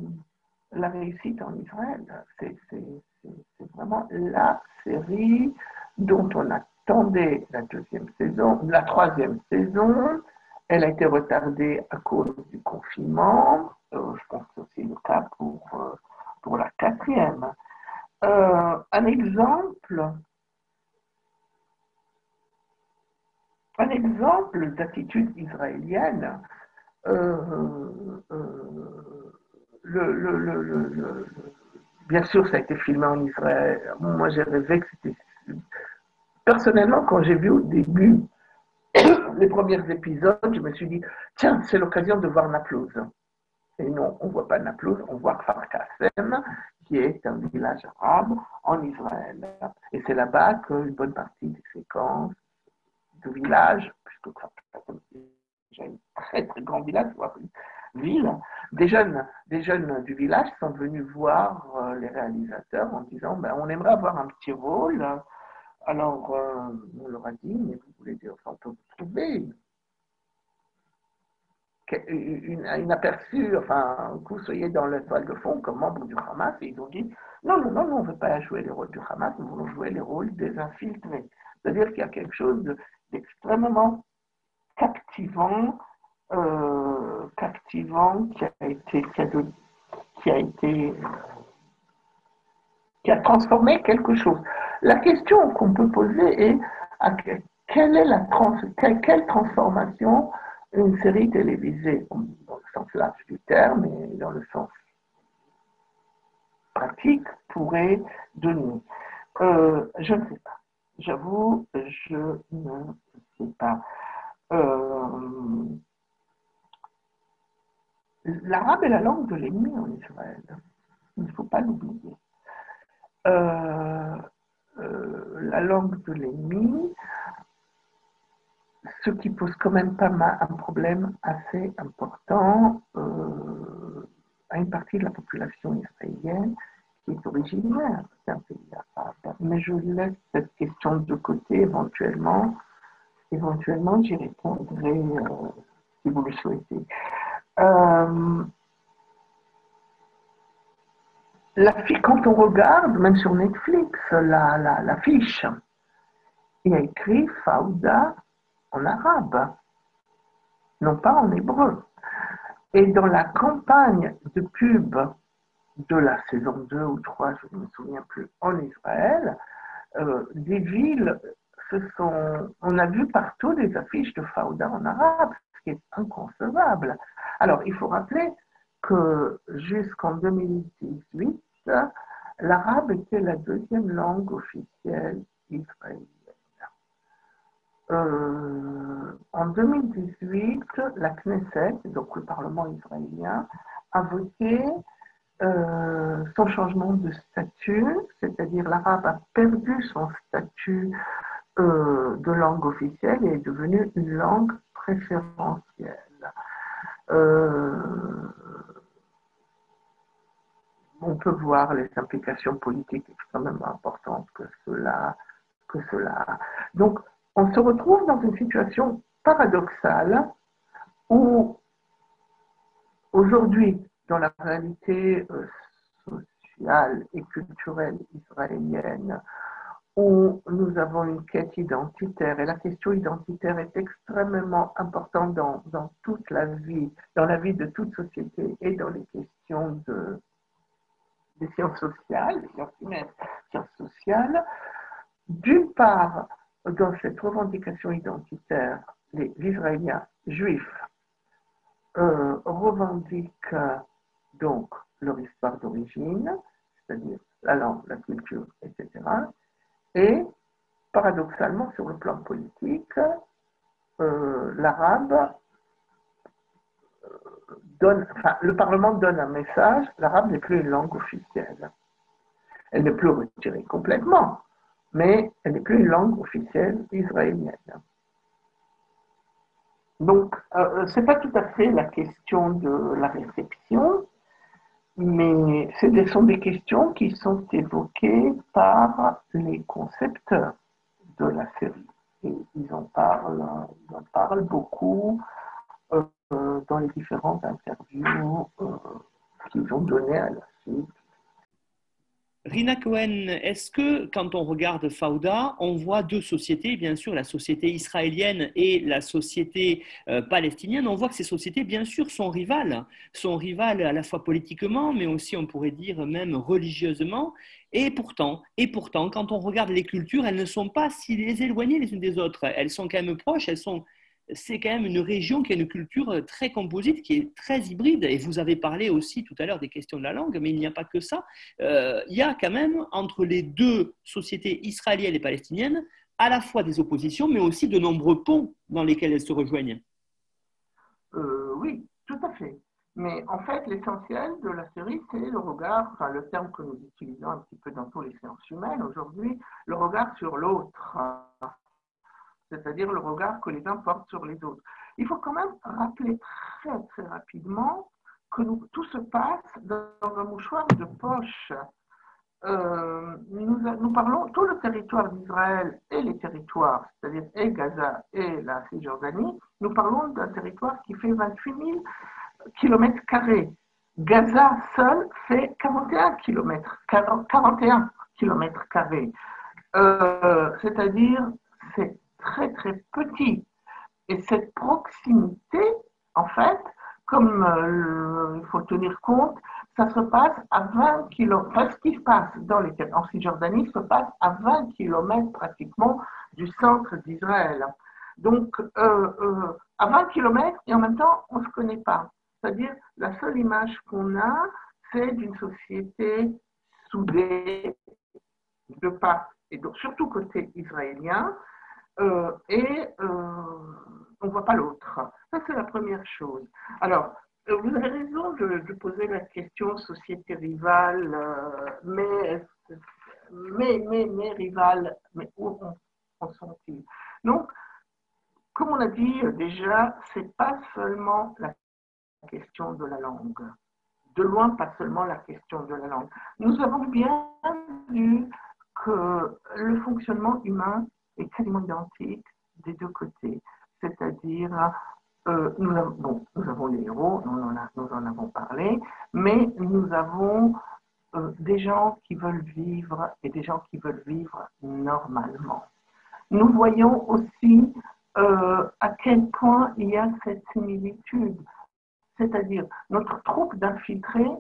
la réussite en Israël. C'est vraiment la série dont on attendait la deuxième saison, la troisième saison. Elle a été retardée à cause du confinement. Euh, je pense que c'est aussi le cas pour, euh, pour la quatrième. un exemple Un exemple d'attitude israélienne, euh, euh, bien sûr, ça a été filmé en Israël. Moi, j'ai rêvé que c'était. Personnellement, quand j'ai vu au début les premiers épisodes, je me suis dit tiens, c'est l'occasion de voir Naplouse. Et non, on ne voit pas Naplouse, on voit Kfar qui est un village arabe en Israël. Et c'est là-bas qu'une bonne partie des séquences de village, puisque déjà un très très grand village, ville, des jeunes, des jeunes du village sont venus voir euh, les réalisateurs en disant ben, on aimerait avoir un petit rôle. Alors euh, on leur a dit mais vous voulez dire, on peut vous une, une, aperçu, enfin, que vous soyez dans le toile de fond comme membre du Hamas, et ils ont dit non, non, non, on ne veut pas jouer les rôles du Hamas, nous voulons jouer les rôles des infiltrés. C'est-à-dire qu'il y a quelque chose de extrêmement captivant, euh, captivant qui a été, qui a, qui a été, qui a transformé quelque chose. La question qu'on peut poser est quelle est la quelle, transformation une série télévisée, dans le sens large du terme et dans le sens pratique, pourrait donner? Euh, Je ne sais pas. J'avoue, je ne sais pas. Euh, l'arabe est la langue de l'ennemi en Israël. Il ne faut pas l'oublier. Euh, euh, la langue de l'ennemi, ce qui pose quand même pas mal un problème assez important à une partie de la population israélienne est originaire d'un pays arabe. Mais je laisse cette question de côté éventuellement. Éventuellement, j'y répondrai euh, si vous le souhaitez. Euh, quand on regarde, même sur Netflix, la, fiche, il y a écrit Fauda en arabe, non pas en hébreu. Et dans la campagne de pub de la saison 2 ou 3, je ne me souviens plus, en Israël, euh, des villes se sont. On a vu partout des affiches de Fauda en arabe, ce qui est inconcevable. Alors, il faut rappeler que jusqu'en 2018, l'arabe était la deuxième langue officielle israélienne. Euh, en 2018, la Knesset, donc le Parlement israélien, a voté euh, son changement de statut, c'est-à-dire l'arabe a perdu son statut euh, de langue officielle et est devenu une langue préférentielle. Euh, on peut voir les implications politiques extrêmement importantes que cela, que cela a. Donc, on se retrouve dans une situation paradoxale où aujourd'hui, dans la réalité euh, sociale et culturelle israélienne, où nous avons une quête identitaire, et la question identitaire est extrêmement importante dans, dans toute la vie, dans la vie de toute société et dans les questions de, des sciences sociales, des sciences humaines, sciences sociales. D'une part, dans cette revendication identitaire, les Israéliens juifs euh, revendiquent donc leur histoire d'origine, c'est-à-dire la langue, la culture, etc. Et paradoxalement, sur le plan politique, euh, l'arabe euh, donne, enfin, le Parlement donne un message, l'arabe n'est plus une langue officielle. Elle n'est plus retirée complètement, mais elle n'est plus une langue officielle israélienne. Donc, euh, ce n'est pas tout à fait la question de la réception, mais ce sont des questions qui sont évoquées par les concepteurs de la série. Et ils en parlent, en parlent beaucoup euh, dans les différentes interviews euh, qu'ils ont données à la suite Rina Cohen, est-ce que quand on regarde Fauda, on voit deux sociétés, bien sûr la société israélienne et la société euh, palestinienne, on voit que ces sociétés, bien sûr, sont rivales, sont rivales à la fois politiquement, mais aussi, on pourrait dire, même religieusement. Et pourtant, et pourtant, quand on regarde les cultures, elles ne sont pas si éloignées les unes des autres. Elles sont quand même proches, elles sont c'est quand même une région qui a une culture euh, très composite, qui est très hybride. Et vous avez parlé aussi tout à l'heure des questions de la langue, mais il n'y a pas que ça. Euh, il y a quand même entre les deux sociétés israéliennes et palestiniennes à la fois des oppositions, mais aussi de nombreux ponts dans lesquels elles se rejoignent. Euh, oui, tout à fait. Mais en fait, l'essentiel de la série, c'est le regard, enfin le terme que nous utilisons un petit peu dans tous les sciences humaines aujourd'hui, le regard sur l'autre c'est-à-dire le regard que les uns portent sur les autres. Il faut quand même rappeler très très rapidement que tout se passe dans un mouchoir de poche. Euh, nous, parlons tout le territoire d'Israël et les territoires, c'est-à-dire et Gaza et la Cisjordanie, nous parlons d'un territoire qui fait 28 000 km. Gaza seul fait 41 km, 41 km. C'est-à-dire, c'est très très petit. Et cette proximité, en fait, comme euh, il faut tenir compte, ça se passe à 20 km. Enfin, ce qui se passe dans les, en Cisjordanie se passe à 20 km pratiquement du centre d'Israël. Donc, euh, euh, à 20 km, et en même temps, on ne se connaît pas. C'est-à-dire, la seule image qu'on a, c'est d'une société soudée de part, et donc surtout côté israélien, euh, et euh, on ne voit pas l'autre. Ça, c'est la première chose. Alors, euh, vous avez raison de, poser la question société rivale, mais, mais, mais, mais rivale, mais où en sont-ils Donc, comme on a dit déjà, ce n'est pas seulement la question de la langue. De loin, pas seulement la question de la langue. Nous avons bien vu que le fonctionnement humain est quasiment identique des deux côtés. C'est-à-dire, euh, nous, avons, avons les héros, nous en, nous en avons parlé, mais nous avons euh, des gens qui veulent vivre et des gens qui veulent vivre normalement. Nous voyons aussi euh, à quel point il y a cette similitude, c'est-à-dire notre troupe d'infiltrés,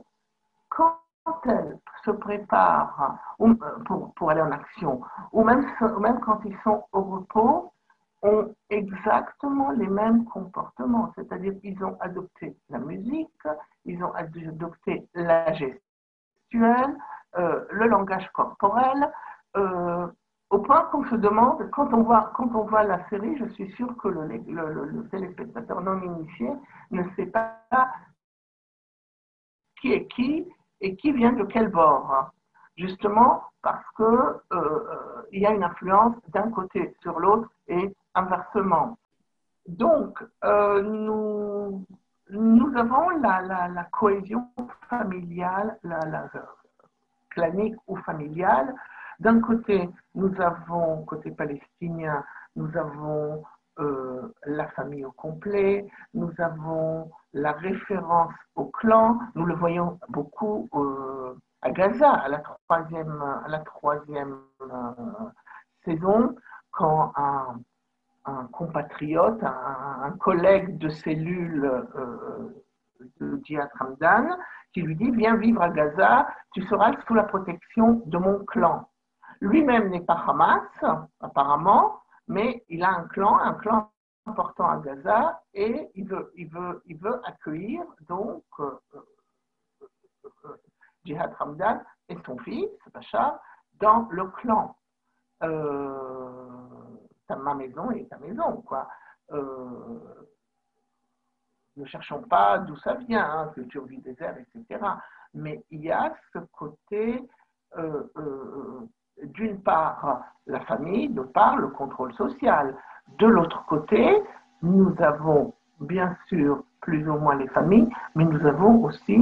quand elle se préparent euh, pour, pour, aller en action, ou même, même quand ils sont au repos, ont exactement les mêmes comportements, c'est-à-dire qu'ils ont adopté la musique, ils ont adopté la gestuelle, euh, le langage corporel, euh, au point qu'on se demande, quand on, voit, quand on voit la série, je suis sûre que le, le, le téléspectateur non initié ne sait pas qui est qui, et qui vient de quel bord Justement parce qu'il euh, y a une influence d'un côté sur l'autre et inversement. Donc, euh, nous, avons la, cohésion familiale, la, clanique ou familiale. D'un côté, nous avons, côté palestinien, nous avons euh, la famille au complet, nous avons la référence au clan, nous le voyons beaucoup euh, à Gaza, à la troisième, euh, saison, quand un, compatriote, un, collègue de cellule de Jihad Hamdan, qui lui dit Viens vivre à Gaza, tu seras sous la protection de mon clan. Lui-même n'est pas Hamas, apparemment, mais il a un clan, un clan important à Gaza, et il veut, il veut, il veut accueillir donc euh, euh, Jihad Hamdan et son fils, Bachar, dans le clan. Euh, ma maison est ta maison, quoi. Euh, ne cherchons pas d'où ça vient, hein, culture du désert, etc. Mais il y a ce côté, euh, euh, d'une part, la famille, d'autre part, le contrôle social. De l'autre côté, nous avons bien sûr plus ou moins les familles, mais nous avons aussi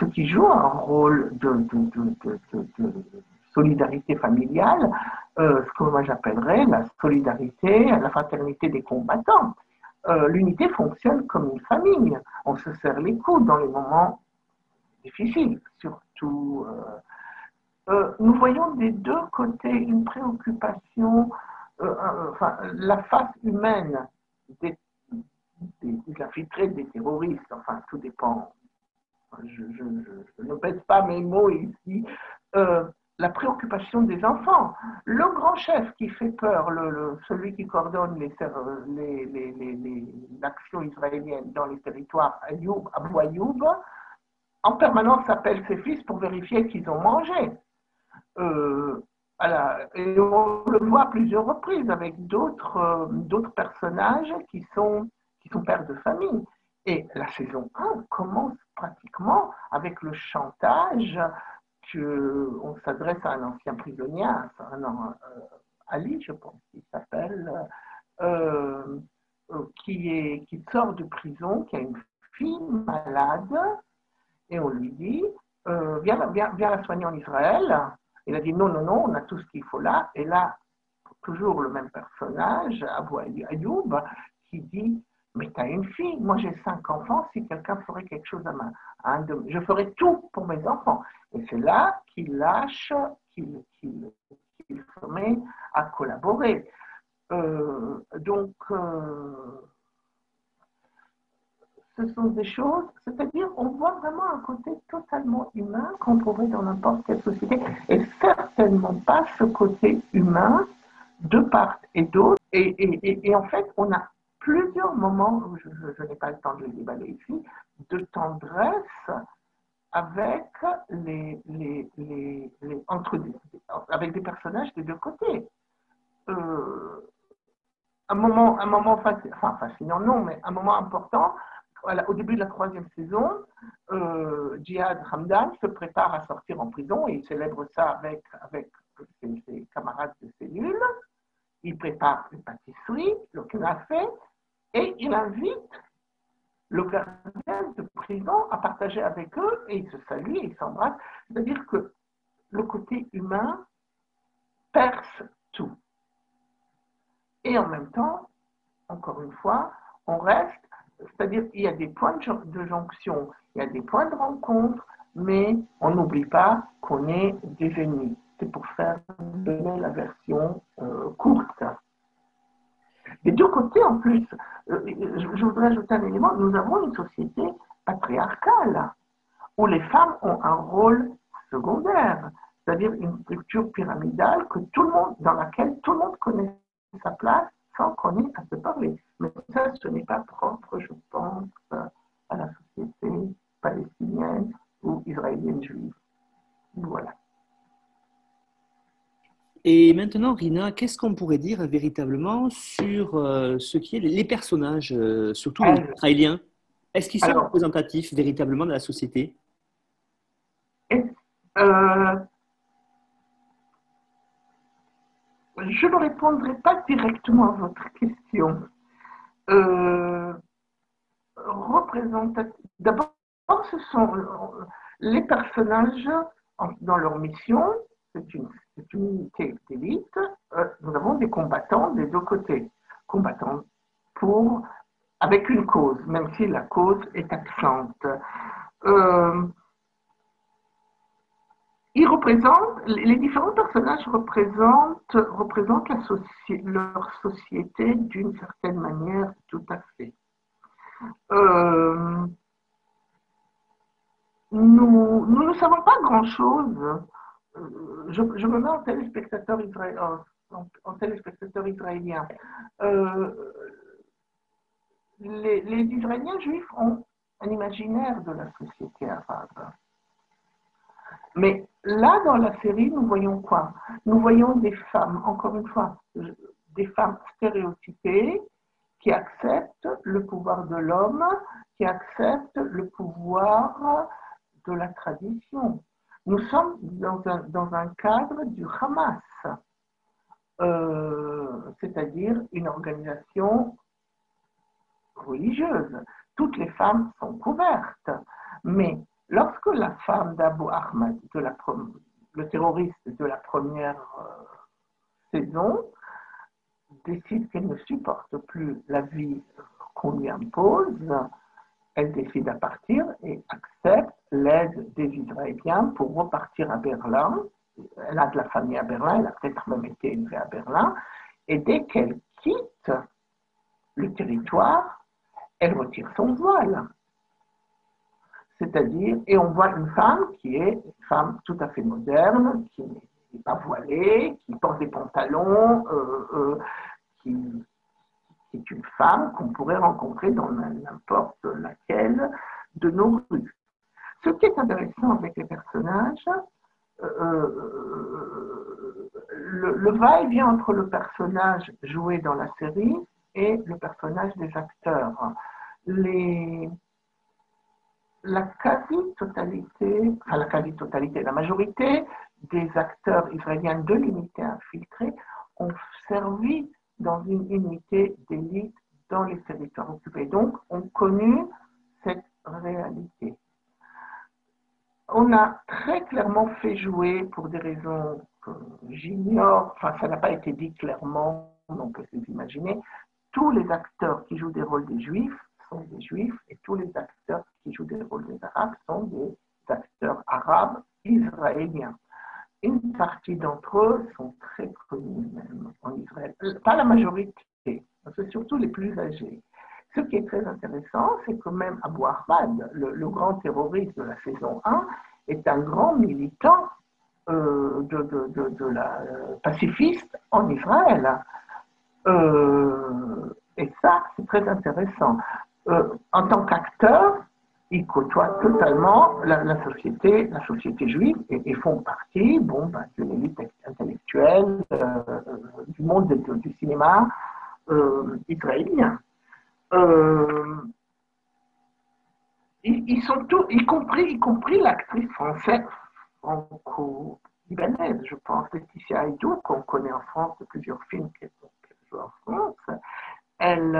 ceux qui jouent un rôle de, de solidarité familiale, euh, ce que moi j'appellerais la solidarité, la fraternité des combattants. Euh, l'unité fonctionne comme une famille. On se serre les coudes dans les moments difficiles, surtout. Euh, nous voyons des deux côtés une préoccupation, enfin, la face humaine des, infiltrés, des terroristes, enfin, tout dépend. Je, ne pèse pas mes mots ici la préoccupation des enfants. Le grand chef qui fait peur, celui qui coordonne l'action les, israélienne dans les territoires, Ayoub, Abou Ayoub, en permanence appelle ses fils pour vérifier qu'ils ont mangé. Euh, et on le voit à plusieurs reprises avec d'autres euh, personnages qui sont, pères de famille. Et la saison 1 commence pratiquement avec le chantage on s'adresse à un ancien prisonnier, euh, Ali, je pense qu'il s'appelle, euh, qui, sort de prison, qui a une fille malade, et on lui dit viens, la soigner en Israël. Il a dit non, non, non, on a tout ce qu'il faut là. Et là, toujours le même personnage, Abou Ayoub, qui dit mais tu as une fille, moi j'ai cinq enfants, si quelqu'un ferait quelque chose à ma, je ferais tout pour mes enfants. Et c'est là qu'il lâche, qu'il se met à collaborer. Euh, donc, euh, ce sont des choses, c'est-à-dire on voit vraiment un côté totalement humain qu'on pourrait dans n'importe quelle société, et certainement pas ce côté humain de part et d'autre. et, en fait, on a plusieurs moments, je, n'ai pas le temps de les déballer ici, de tendresse avec les, les, les, entre, avec des personnages des deux côtés. Euh, un moment, un moment enfin fascinant, non, mais un moment important, au début de la troisième saison, euh, Jihad Hamdan se prépare à sortir en prison et il célèbre ça avec, ses, ses camarades de cellule. Il prépare une pâtisserie, le café, et il invite le gardien de prison à partager avec eux et ils se saluent et ils s'embrassent. C'est-à-dire que le côté humain perce tout. Et en même temps, encore une fois, on reste, c'est-à-dire qu'il y a des points de jonction, il y a des points de rencontre, mais on n'oublie pas qu'on est des ennemis. C'est pour faire donner la version euh, courte. Des deux côtés, en plus, euh, je voudrais ajouter un élément, nous avons une société patriarcale où les femmes ont un rôle secondaire, c'est-à-dire une structure pyramidale que tout le monde, dans laquelle tout le monde connaît sa place sans qu'on ait à se parler. Mais ça, ce n'est pas propre, je pense, à la société palestinienne ou israélienne juive. Voilà. Et maintenant, Rina, qu'est-ce qu'on pourrait dire véritablement sur euh, ce qui est les personnages, euh, surtout les Israéliens? Est-ce qu'ils sont représentatifs véritablement de la société? euh, Je ne répondrai pas directement à votre question. représentatif. D'abord, ce sont les personnages dans leur mission. C'est une, unité d'élite. Euh, nous avons des combattants des deux côtés. Combattants pour, avec une cause, même si la cause est absente. Euh, ils représentent, les différents personnages représentent, leur société d'une certaine manière tout à fait. Euh, nous, ne savons pas grand-chose. Euh, je, me mets en téléspectateur, israélien. En, téléspectateur israélien. Euh, les Israéliens juifs ont un imaginaire de la société arabe. Mais là, dans la série, nous voyons quoi? Nous voyons des femmes, encore une fois, des femmes stéréotypées qui acceptent le pouvoir de l'homme, qui acceptent le pouvoir de la tradition. Nous sommes dans un, cadre du Hamas, euh, c'est-à-dire une organisation religieuse. Toutes les femmes sont couvertes, mais lorsque la femme d'Abu la, le terroriste de la première euh, saison, décide qu'elle ne supporte plus la vie qu'on lui impose, elle décide à partir et accepte l'aide des Israéliens pour repartir à Berlin. Elle a de la famille à Berlin, elle a peut-être même été élevée à Berlin. Et dès qu'elle quitte le territoire, elle retire son voile. C'est-à-dire, et on voit une femme qui est une femme tout à fait moderne, qui n'est pas voilée, qui porte des pantalons, euh, euh, qui, est une femme qu'on pourrait rencontrer dans n'importe laquelle de nos rues. Ce qui est intéressant avec les personnages, euh, le, le va-et-vient entre le personnage joué dans la série et le personnage des acteurs. Les, la quasi-totalité, enfin la quasi-totalité, la majorité des acteurs israéliens de l'unité infiltrée ont servi dans une unité d'élite dans les territoires occupés. Donc, ont connu cette réalité. On a très clairement fait jouer, pour des raisons que j'ignore, enfin ça n'a pas été dit clairement, donc c'est imaginer, tous les acteurs qui jouent des rôles des juifs sont des juifs et tous les acteurs qui jouent des rôles des arabes sont des acteurs arabes israéliens. Une partie d'entre eux sont très connus même en Israël. Pas la majorité, c'est surtout les plus âgés. Ce qui est très intéressant, c'est que même Abu Ahmad, le, grand terroriste de la saison 1, est un grand militant euh, de, la euh, pacifiste en Israël. Euh, et ça, c'est très intéressant. Euh, en tant qu'acteur, ils côtoient totalement la, société, la société juive et, font partie bon, ben, d'une élite intellectuelle euh, euh, du monde du cinéma israélien. Ils, sont tous, y compris, y compris l'actrice française franco-libanaise, je pense, Laetitia Haïdou, qu'on connaît en France de plusieurs films qu'elle joue en France. Elle,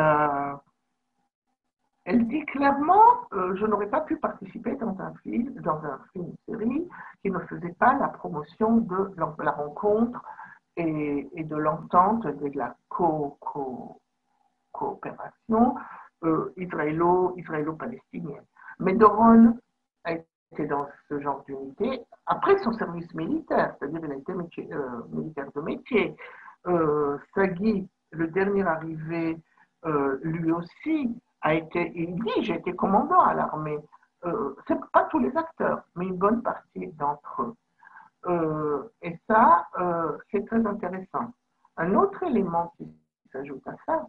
elle dit clairement euh, Je n'aurais pas pu participer dans un film, dans un série qui ne faisait pas la promotion de la rencontre et, de l'entente et de la coopération euh, israélo-palestinienne. Mais Doron a été dans ce genre d'unité après son service militaire, c'est-à-dire qu'il a euh, militaire de métier. Sagui, le dernier arrivé, lui aussi il dit, j'ai été commandant à l'armée. Euh, c'est pas tous les acteurs, mais une bonne partie d'entre eux. Euh, et ça, euh, c'est très intéressant. Un autre élément qui s'ajoute à ça,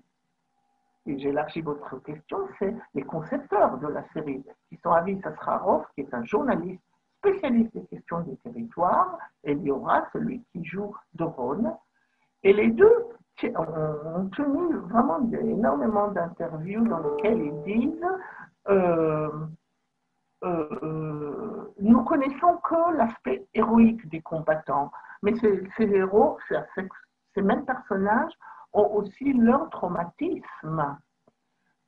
et j'élargis votre question, c'est les concepteurs de la série, qui sont Avis Asrarov, qui est un journaliste spécialiste des questions des territoires, et aura celui qui joue Doron. Et les deux ont tenu vraiment énormément d'interviews dans lesquelles ils disent euh, euh, nous connaissons que l'aspect héroïque des combattants, mais ces, héros, ces, mêmes personnages ont aussi leur traumatisme.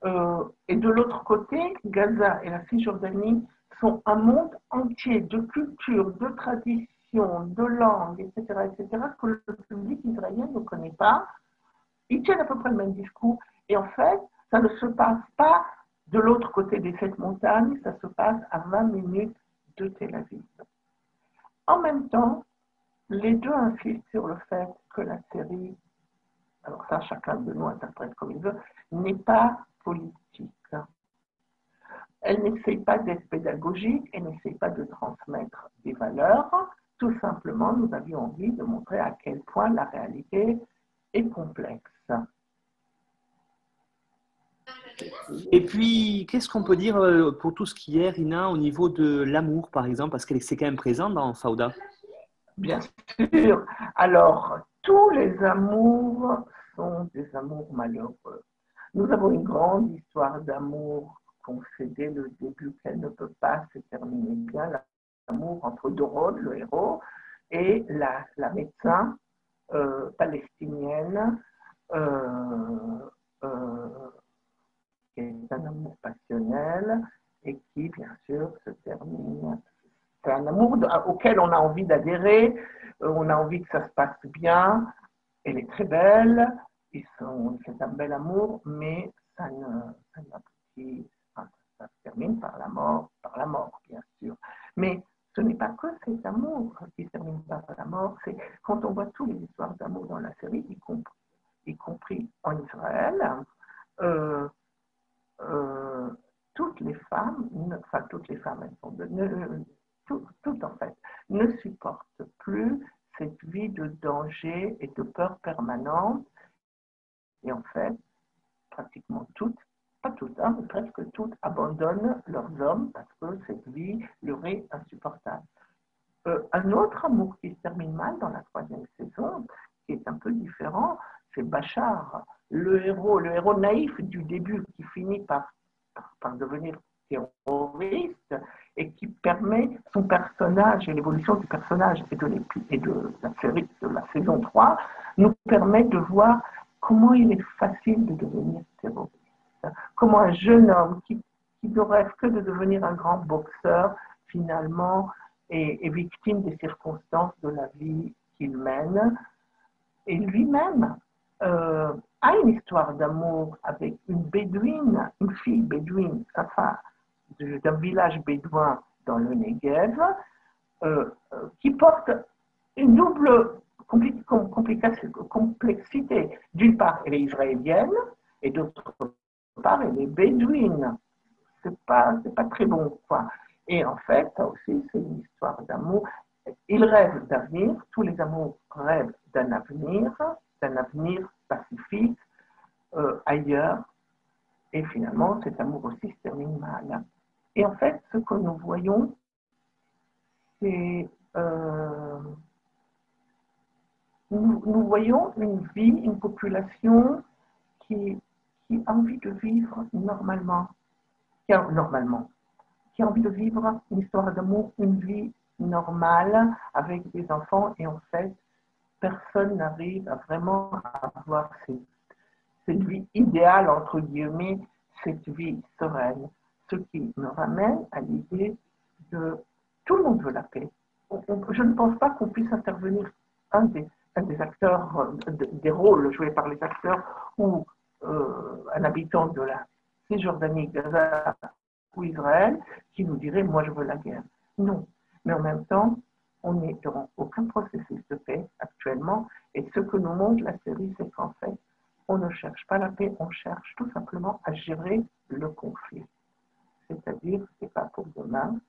Euh, et de l'autre côté, Gaza et la Cisjordanie sont un monde entier de culture, de tradition, de langue, etc., etc., que le public israélien ne connaît pas. Ils tiennent à peu près le même discours. Et en fait, ça ne se passe pas de l'autre côté des sept montagnes, ça se passe à 20 minutes de Tel Aviv. En même temps, les deux insistent sur le fait que la série, alors ça chacun de nous interprète comme il veut, n'est pas politique. Elle n'essaye pas d'être pédagogique, elle n'essaye pas de transmettre des valeurs. Tout simplement, nous avions envie de montrer à quel point la réalité est complexe. Et puis, qu'est-ce qu'on peut dire euh, pour tout ce qui est, Rina, au niveau de l'amour, par exemple, parce que c'est quand même présent dans Fauda Bien sûr. Alors, tous les amours sont des amours malheureux. Nous avons une grande histoire d'amour qu'on sait dès le début qu'elle ne peut pas se terminer bien. L'amour entre Doron, le héros, et la, la médecin palestinienne. Euh, qui est un amour passionnel et qui, bien sûr, se termine. C'est un amour auquel on a envie d'adhérer, euh, on a envie que ça se passe bien. Elle est très belle, c'est un bel amour, mais ça ne, ça, ça se termine par la mort, par la mort, bien sûr. Mais ce n'est pas que cet amour qui se termine par la mort, c'est quand on voit toutes les histoires d'amour dans la série, y compris, y compris en Israël, euh, euh, toutes les femmes, enfin toutes les femmes, elles sont toutes en fait, ne supportent plus cette vie de danger et de peur permanente. Et en fait, pratiquement toutes, pas toutes, hein, mais presque toutes, abandonnent leurs hommes parce que cette vie leur est insupportable. Euh, un autre amour qui se termine mal dans la troisième saison, qui est un peu différent, c'est Bachar le héros, le héros naïf du début qui finit par, devenir terroriste et qui permet son personnage et l'évolution du personnage et de, et de la série de la saison 3 nous permet de voir comment il est facile de devenir terroriste. Comment un jeune homme qui, ne rêve que de devenir un grand boxeur, finalement, est, victime des circonstances de la vie qu'il mène. Et lui-même euh, a une histoire d'amour avec une bédouine, une fille bédouine, enfin, d'un village bédouin dans le Negev, euh, euh, qui porte une double complexité. D'une part, elle est israélienne, et d'autre part, elle est bédouine. C'est pas, pas très bon, quoi. Et en fait, ça aussi, c'est une histoire d'amour. Il rêve d'avenir, tous les amours rêvent d'un avenir, d'un avenir pacifique euh, ailleurs. Et finalement, cet amour aussi se termine mal. Et en fait, ce que nous voyons, c'est... Euh, nous, nous, voyons une vie, une population qui, qui a envie de vivre normalement, qui a, normalement, qui a envie de vivre une histoire d'amour, une vie normale avec des enfants et en fait, personne n'arrive à vraiment avoir cette, vie idéale, entre guillemets, cette vie sereine. Ce qui me ramène à l'idée de tout le monde veut la paix. je ne pense pas qu'on puisse intervenir un des, des acteurs, des rôles joués par les acteurs ou euh, un habitant de la Cisjordanie, Gaza ou Israël qui nous dirait Moi, je veux la guerre. Non. Mais en même temps, on n'est dans aucun processus de paix actuellement. Et ce que nous montre la série, c'est qu'en fait, on ne cherche pas la paix, on cherche tout simplement à gérer le conflit. C'est-à-dire, ce n'est pas pour demain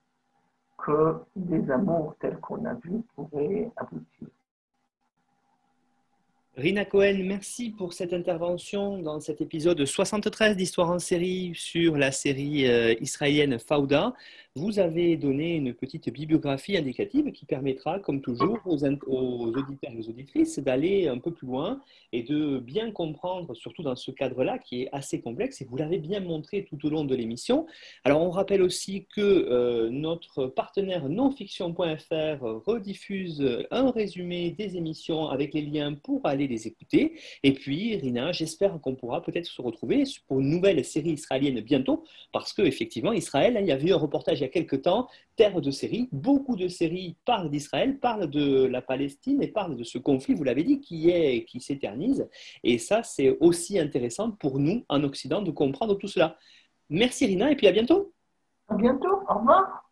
que des amours tels qu'on a vus pourraient aboutir. Rina Cohen, merci pour cette intervention dans cet épisode 73 d'Histoire en série sur la série euh, israélienne Fauda. Vous avez donné une petite bibliographie indicative qui permettra, comme toujours, aux, auditeurs et aux auditrices d'aller un peu plus loin et de bien comprendre, surtout dans ce cadre-là qui est assez complexe, et vous l'avez bien montré tout au long de l'émission. Alors, on rappelle aussi que euh, notre partenaire nonfiction.fr rediffuse un résumé des émissions avec les liens pour aller les écouter. Et puis, Rina, j'espère qu'on pourra peut-être se retrouver pour une nouvelle série israélienne bientôt, parce qu'effectivement, Israël, hein, il y avait eu un reportage il y a quelques temps, terre de séries, beaucoup de séries parlent d'Israël, parlent de la Palestine et parlent de ce conflit, vous l'avez dit, qui est qui s'éternise. Et ça, c'est aussi intéressant pour nous en Occident de comprendre tout cela. Merci Rina, et puis à bientôt. À bientôt, au revoir.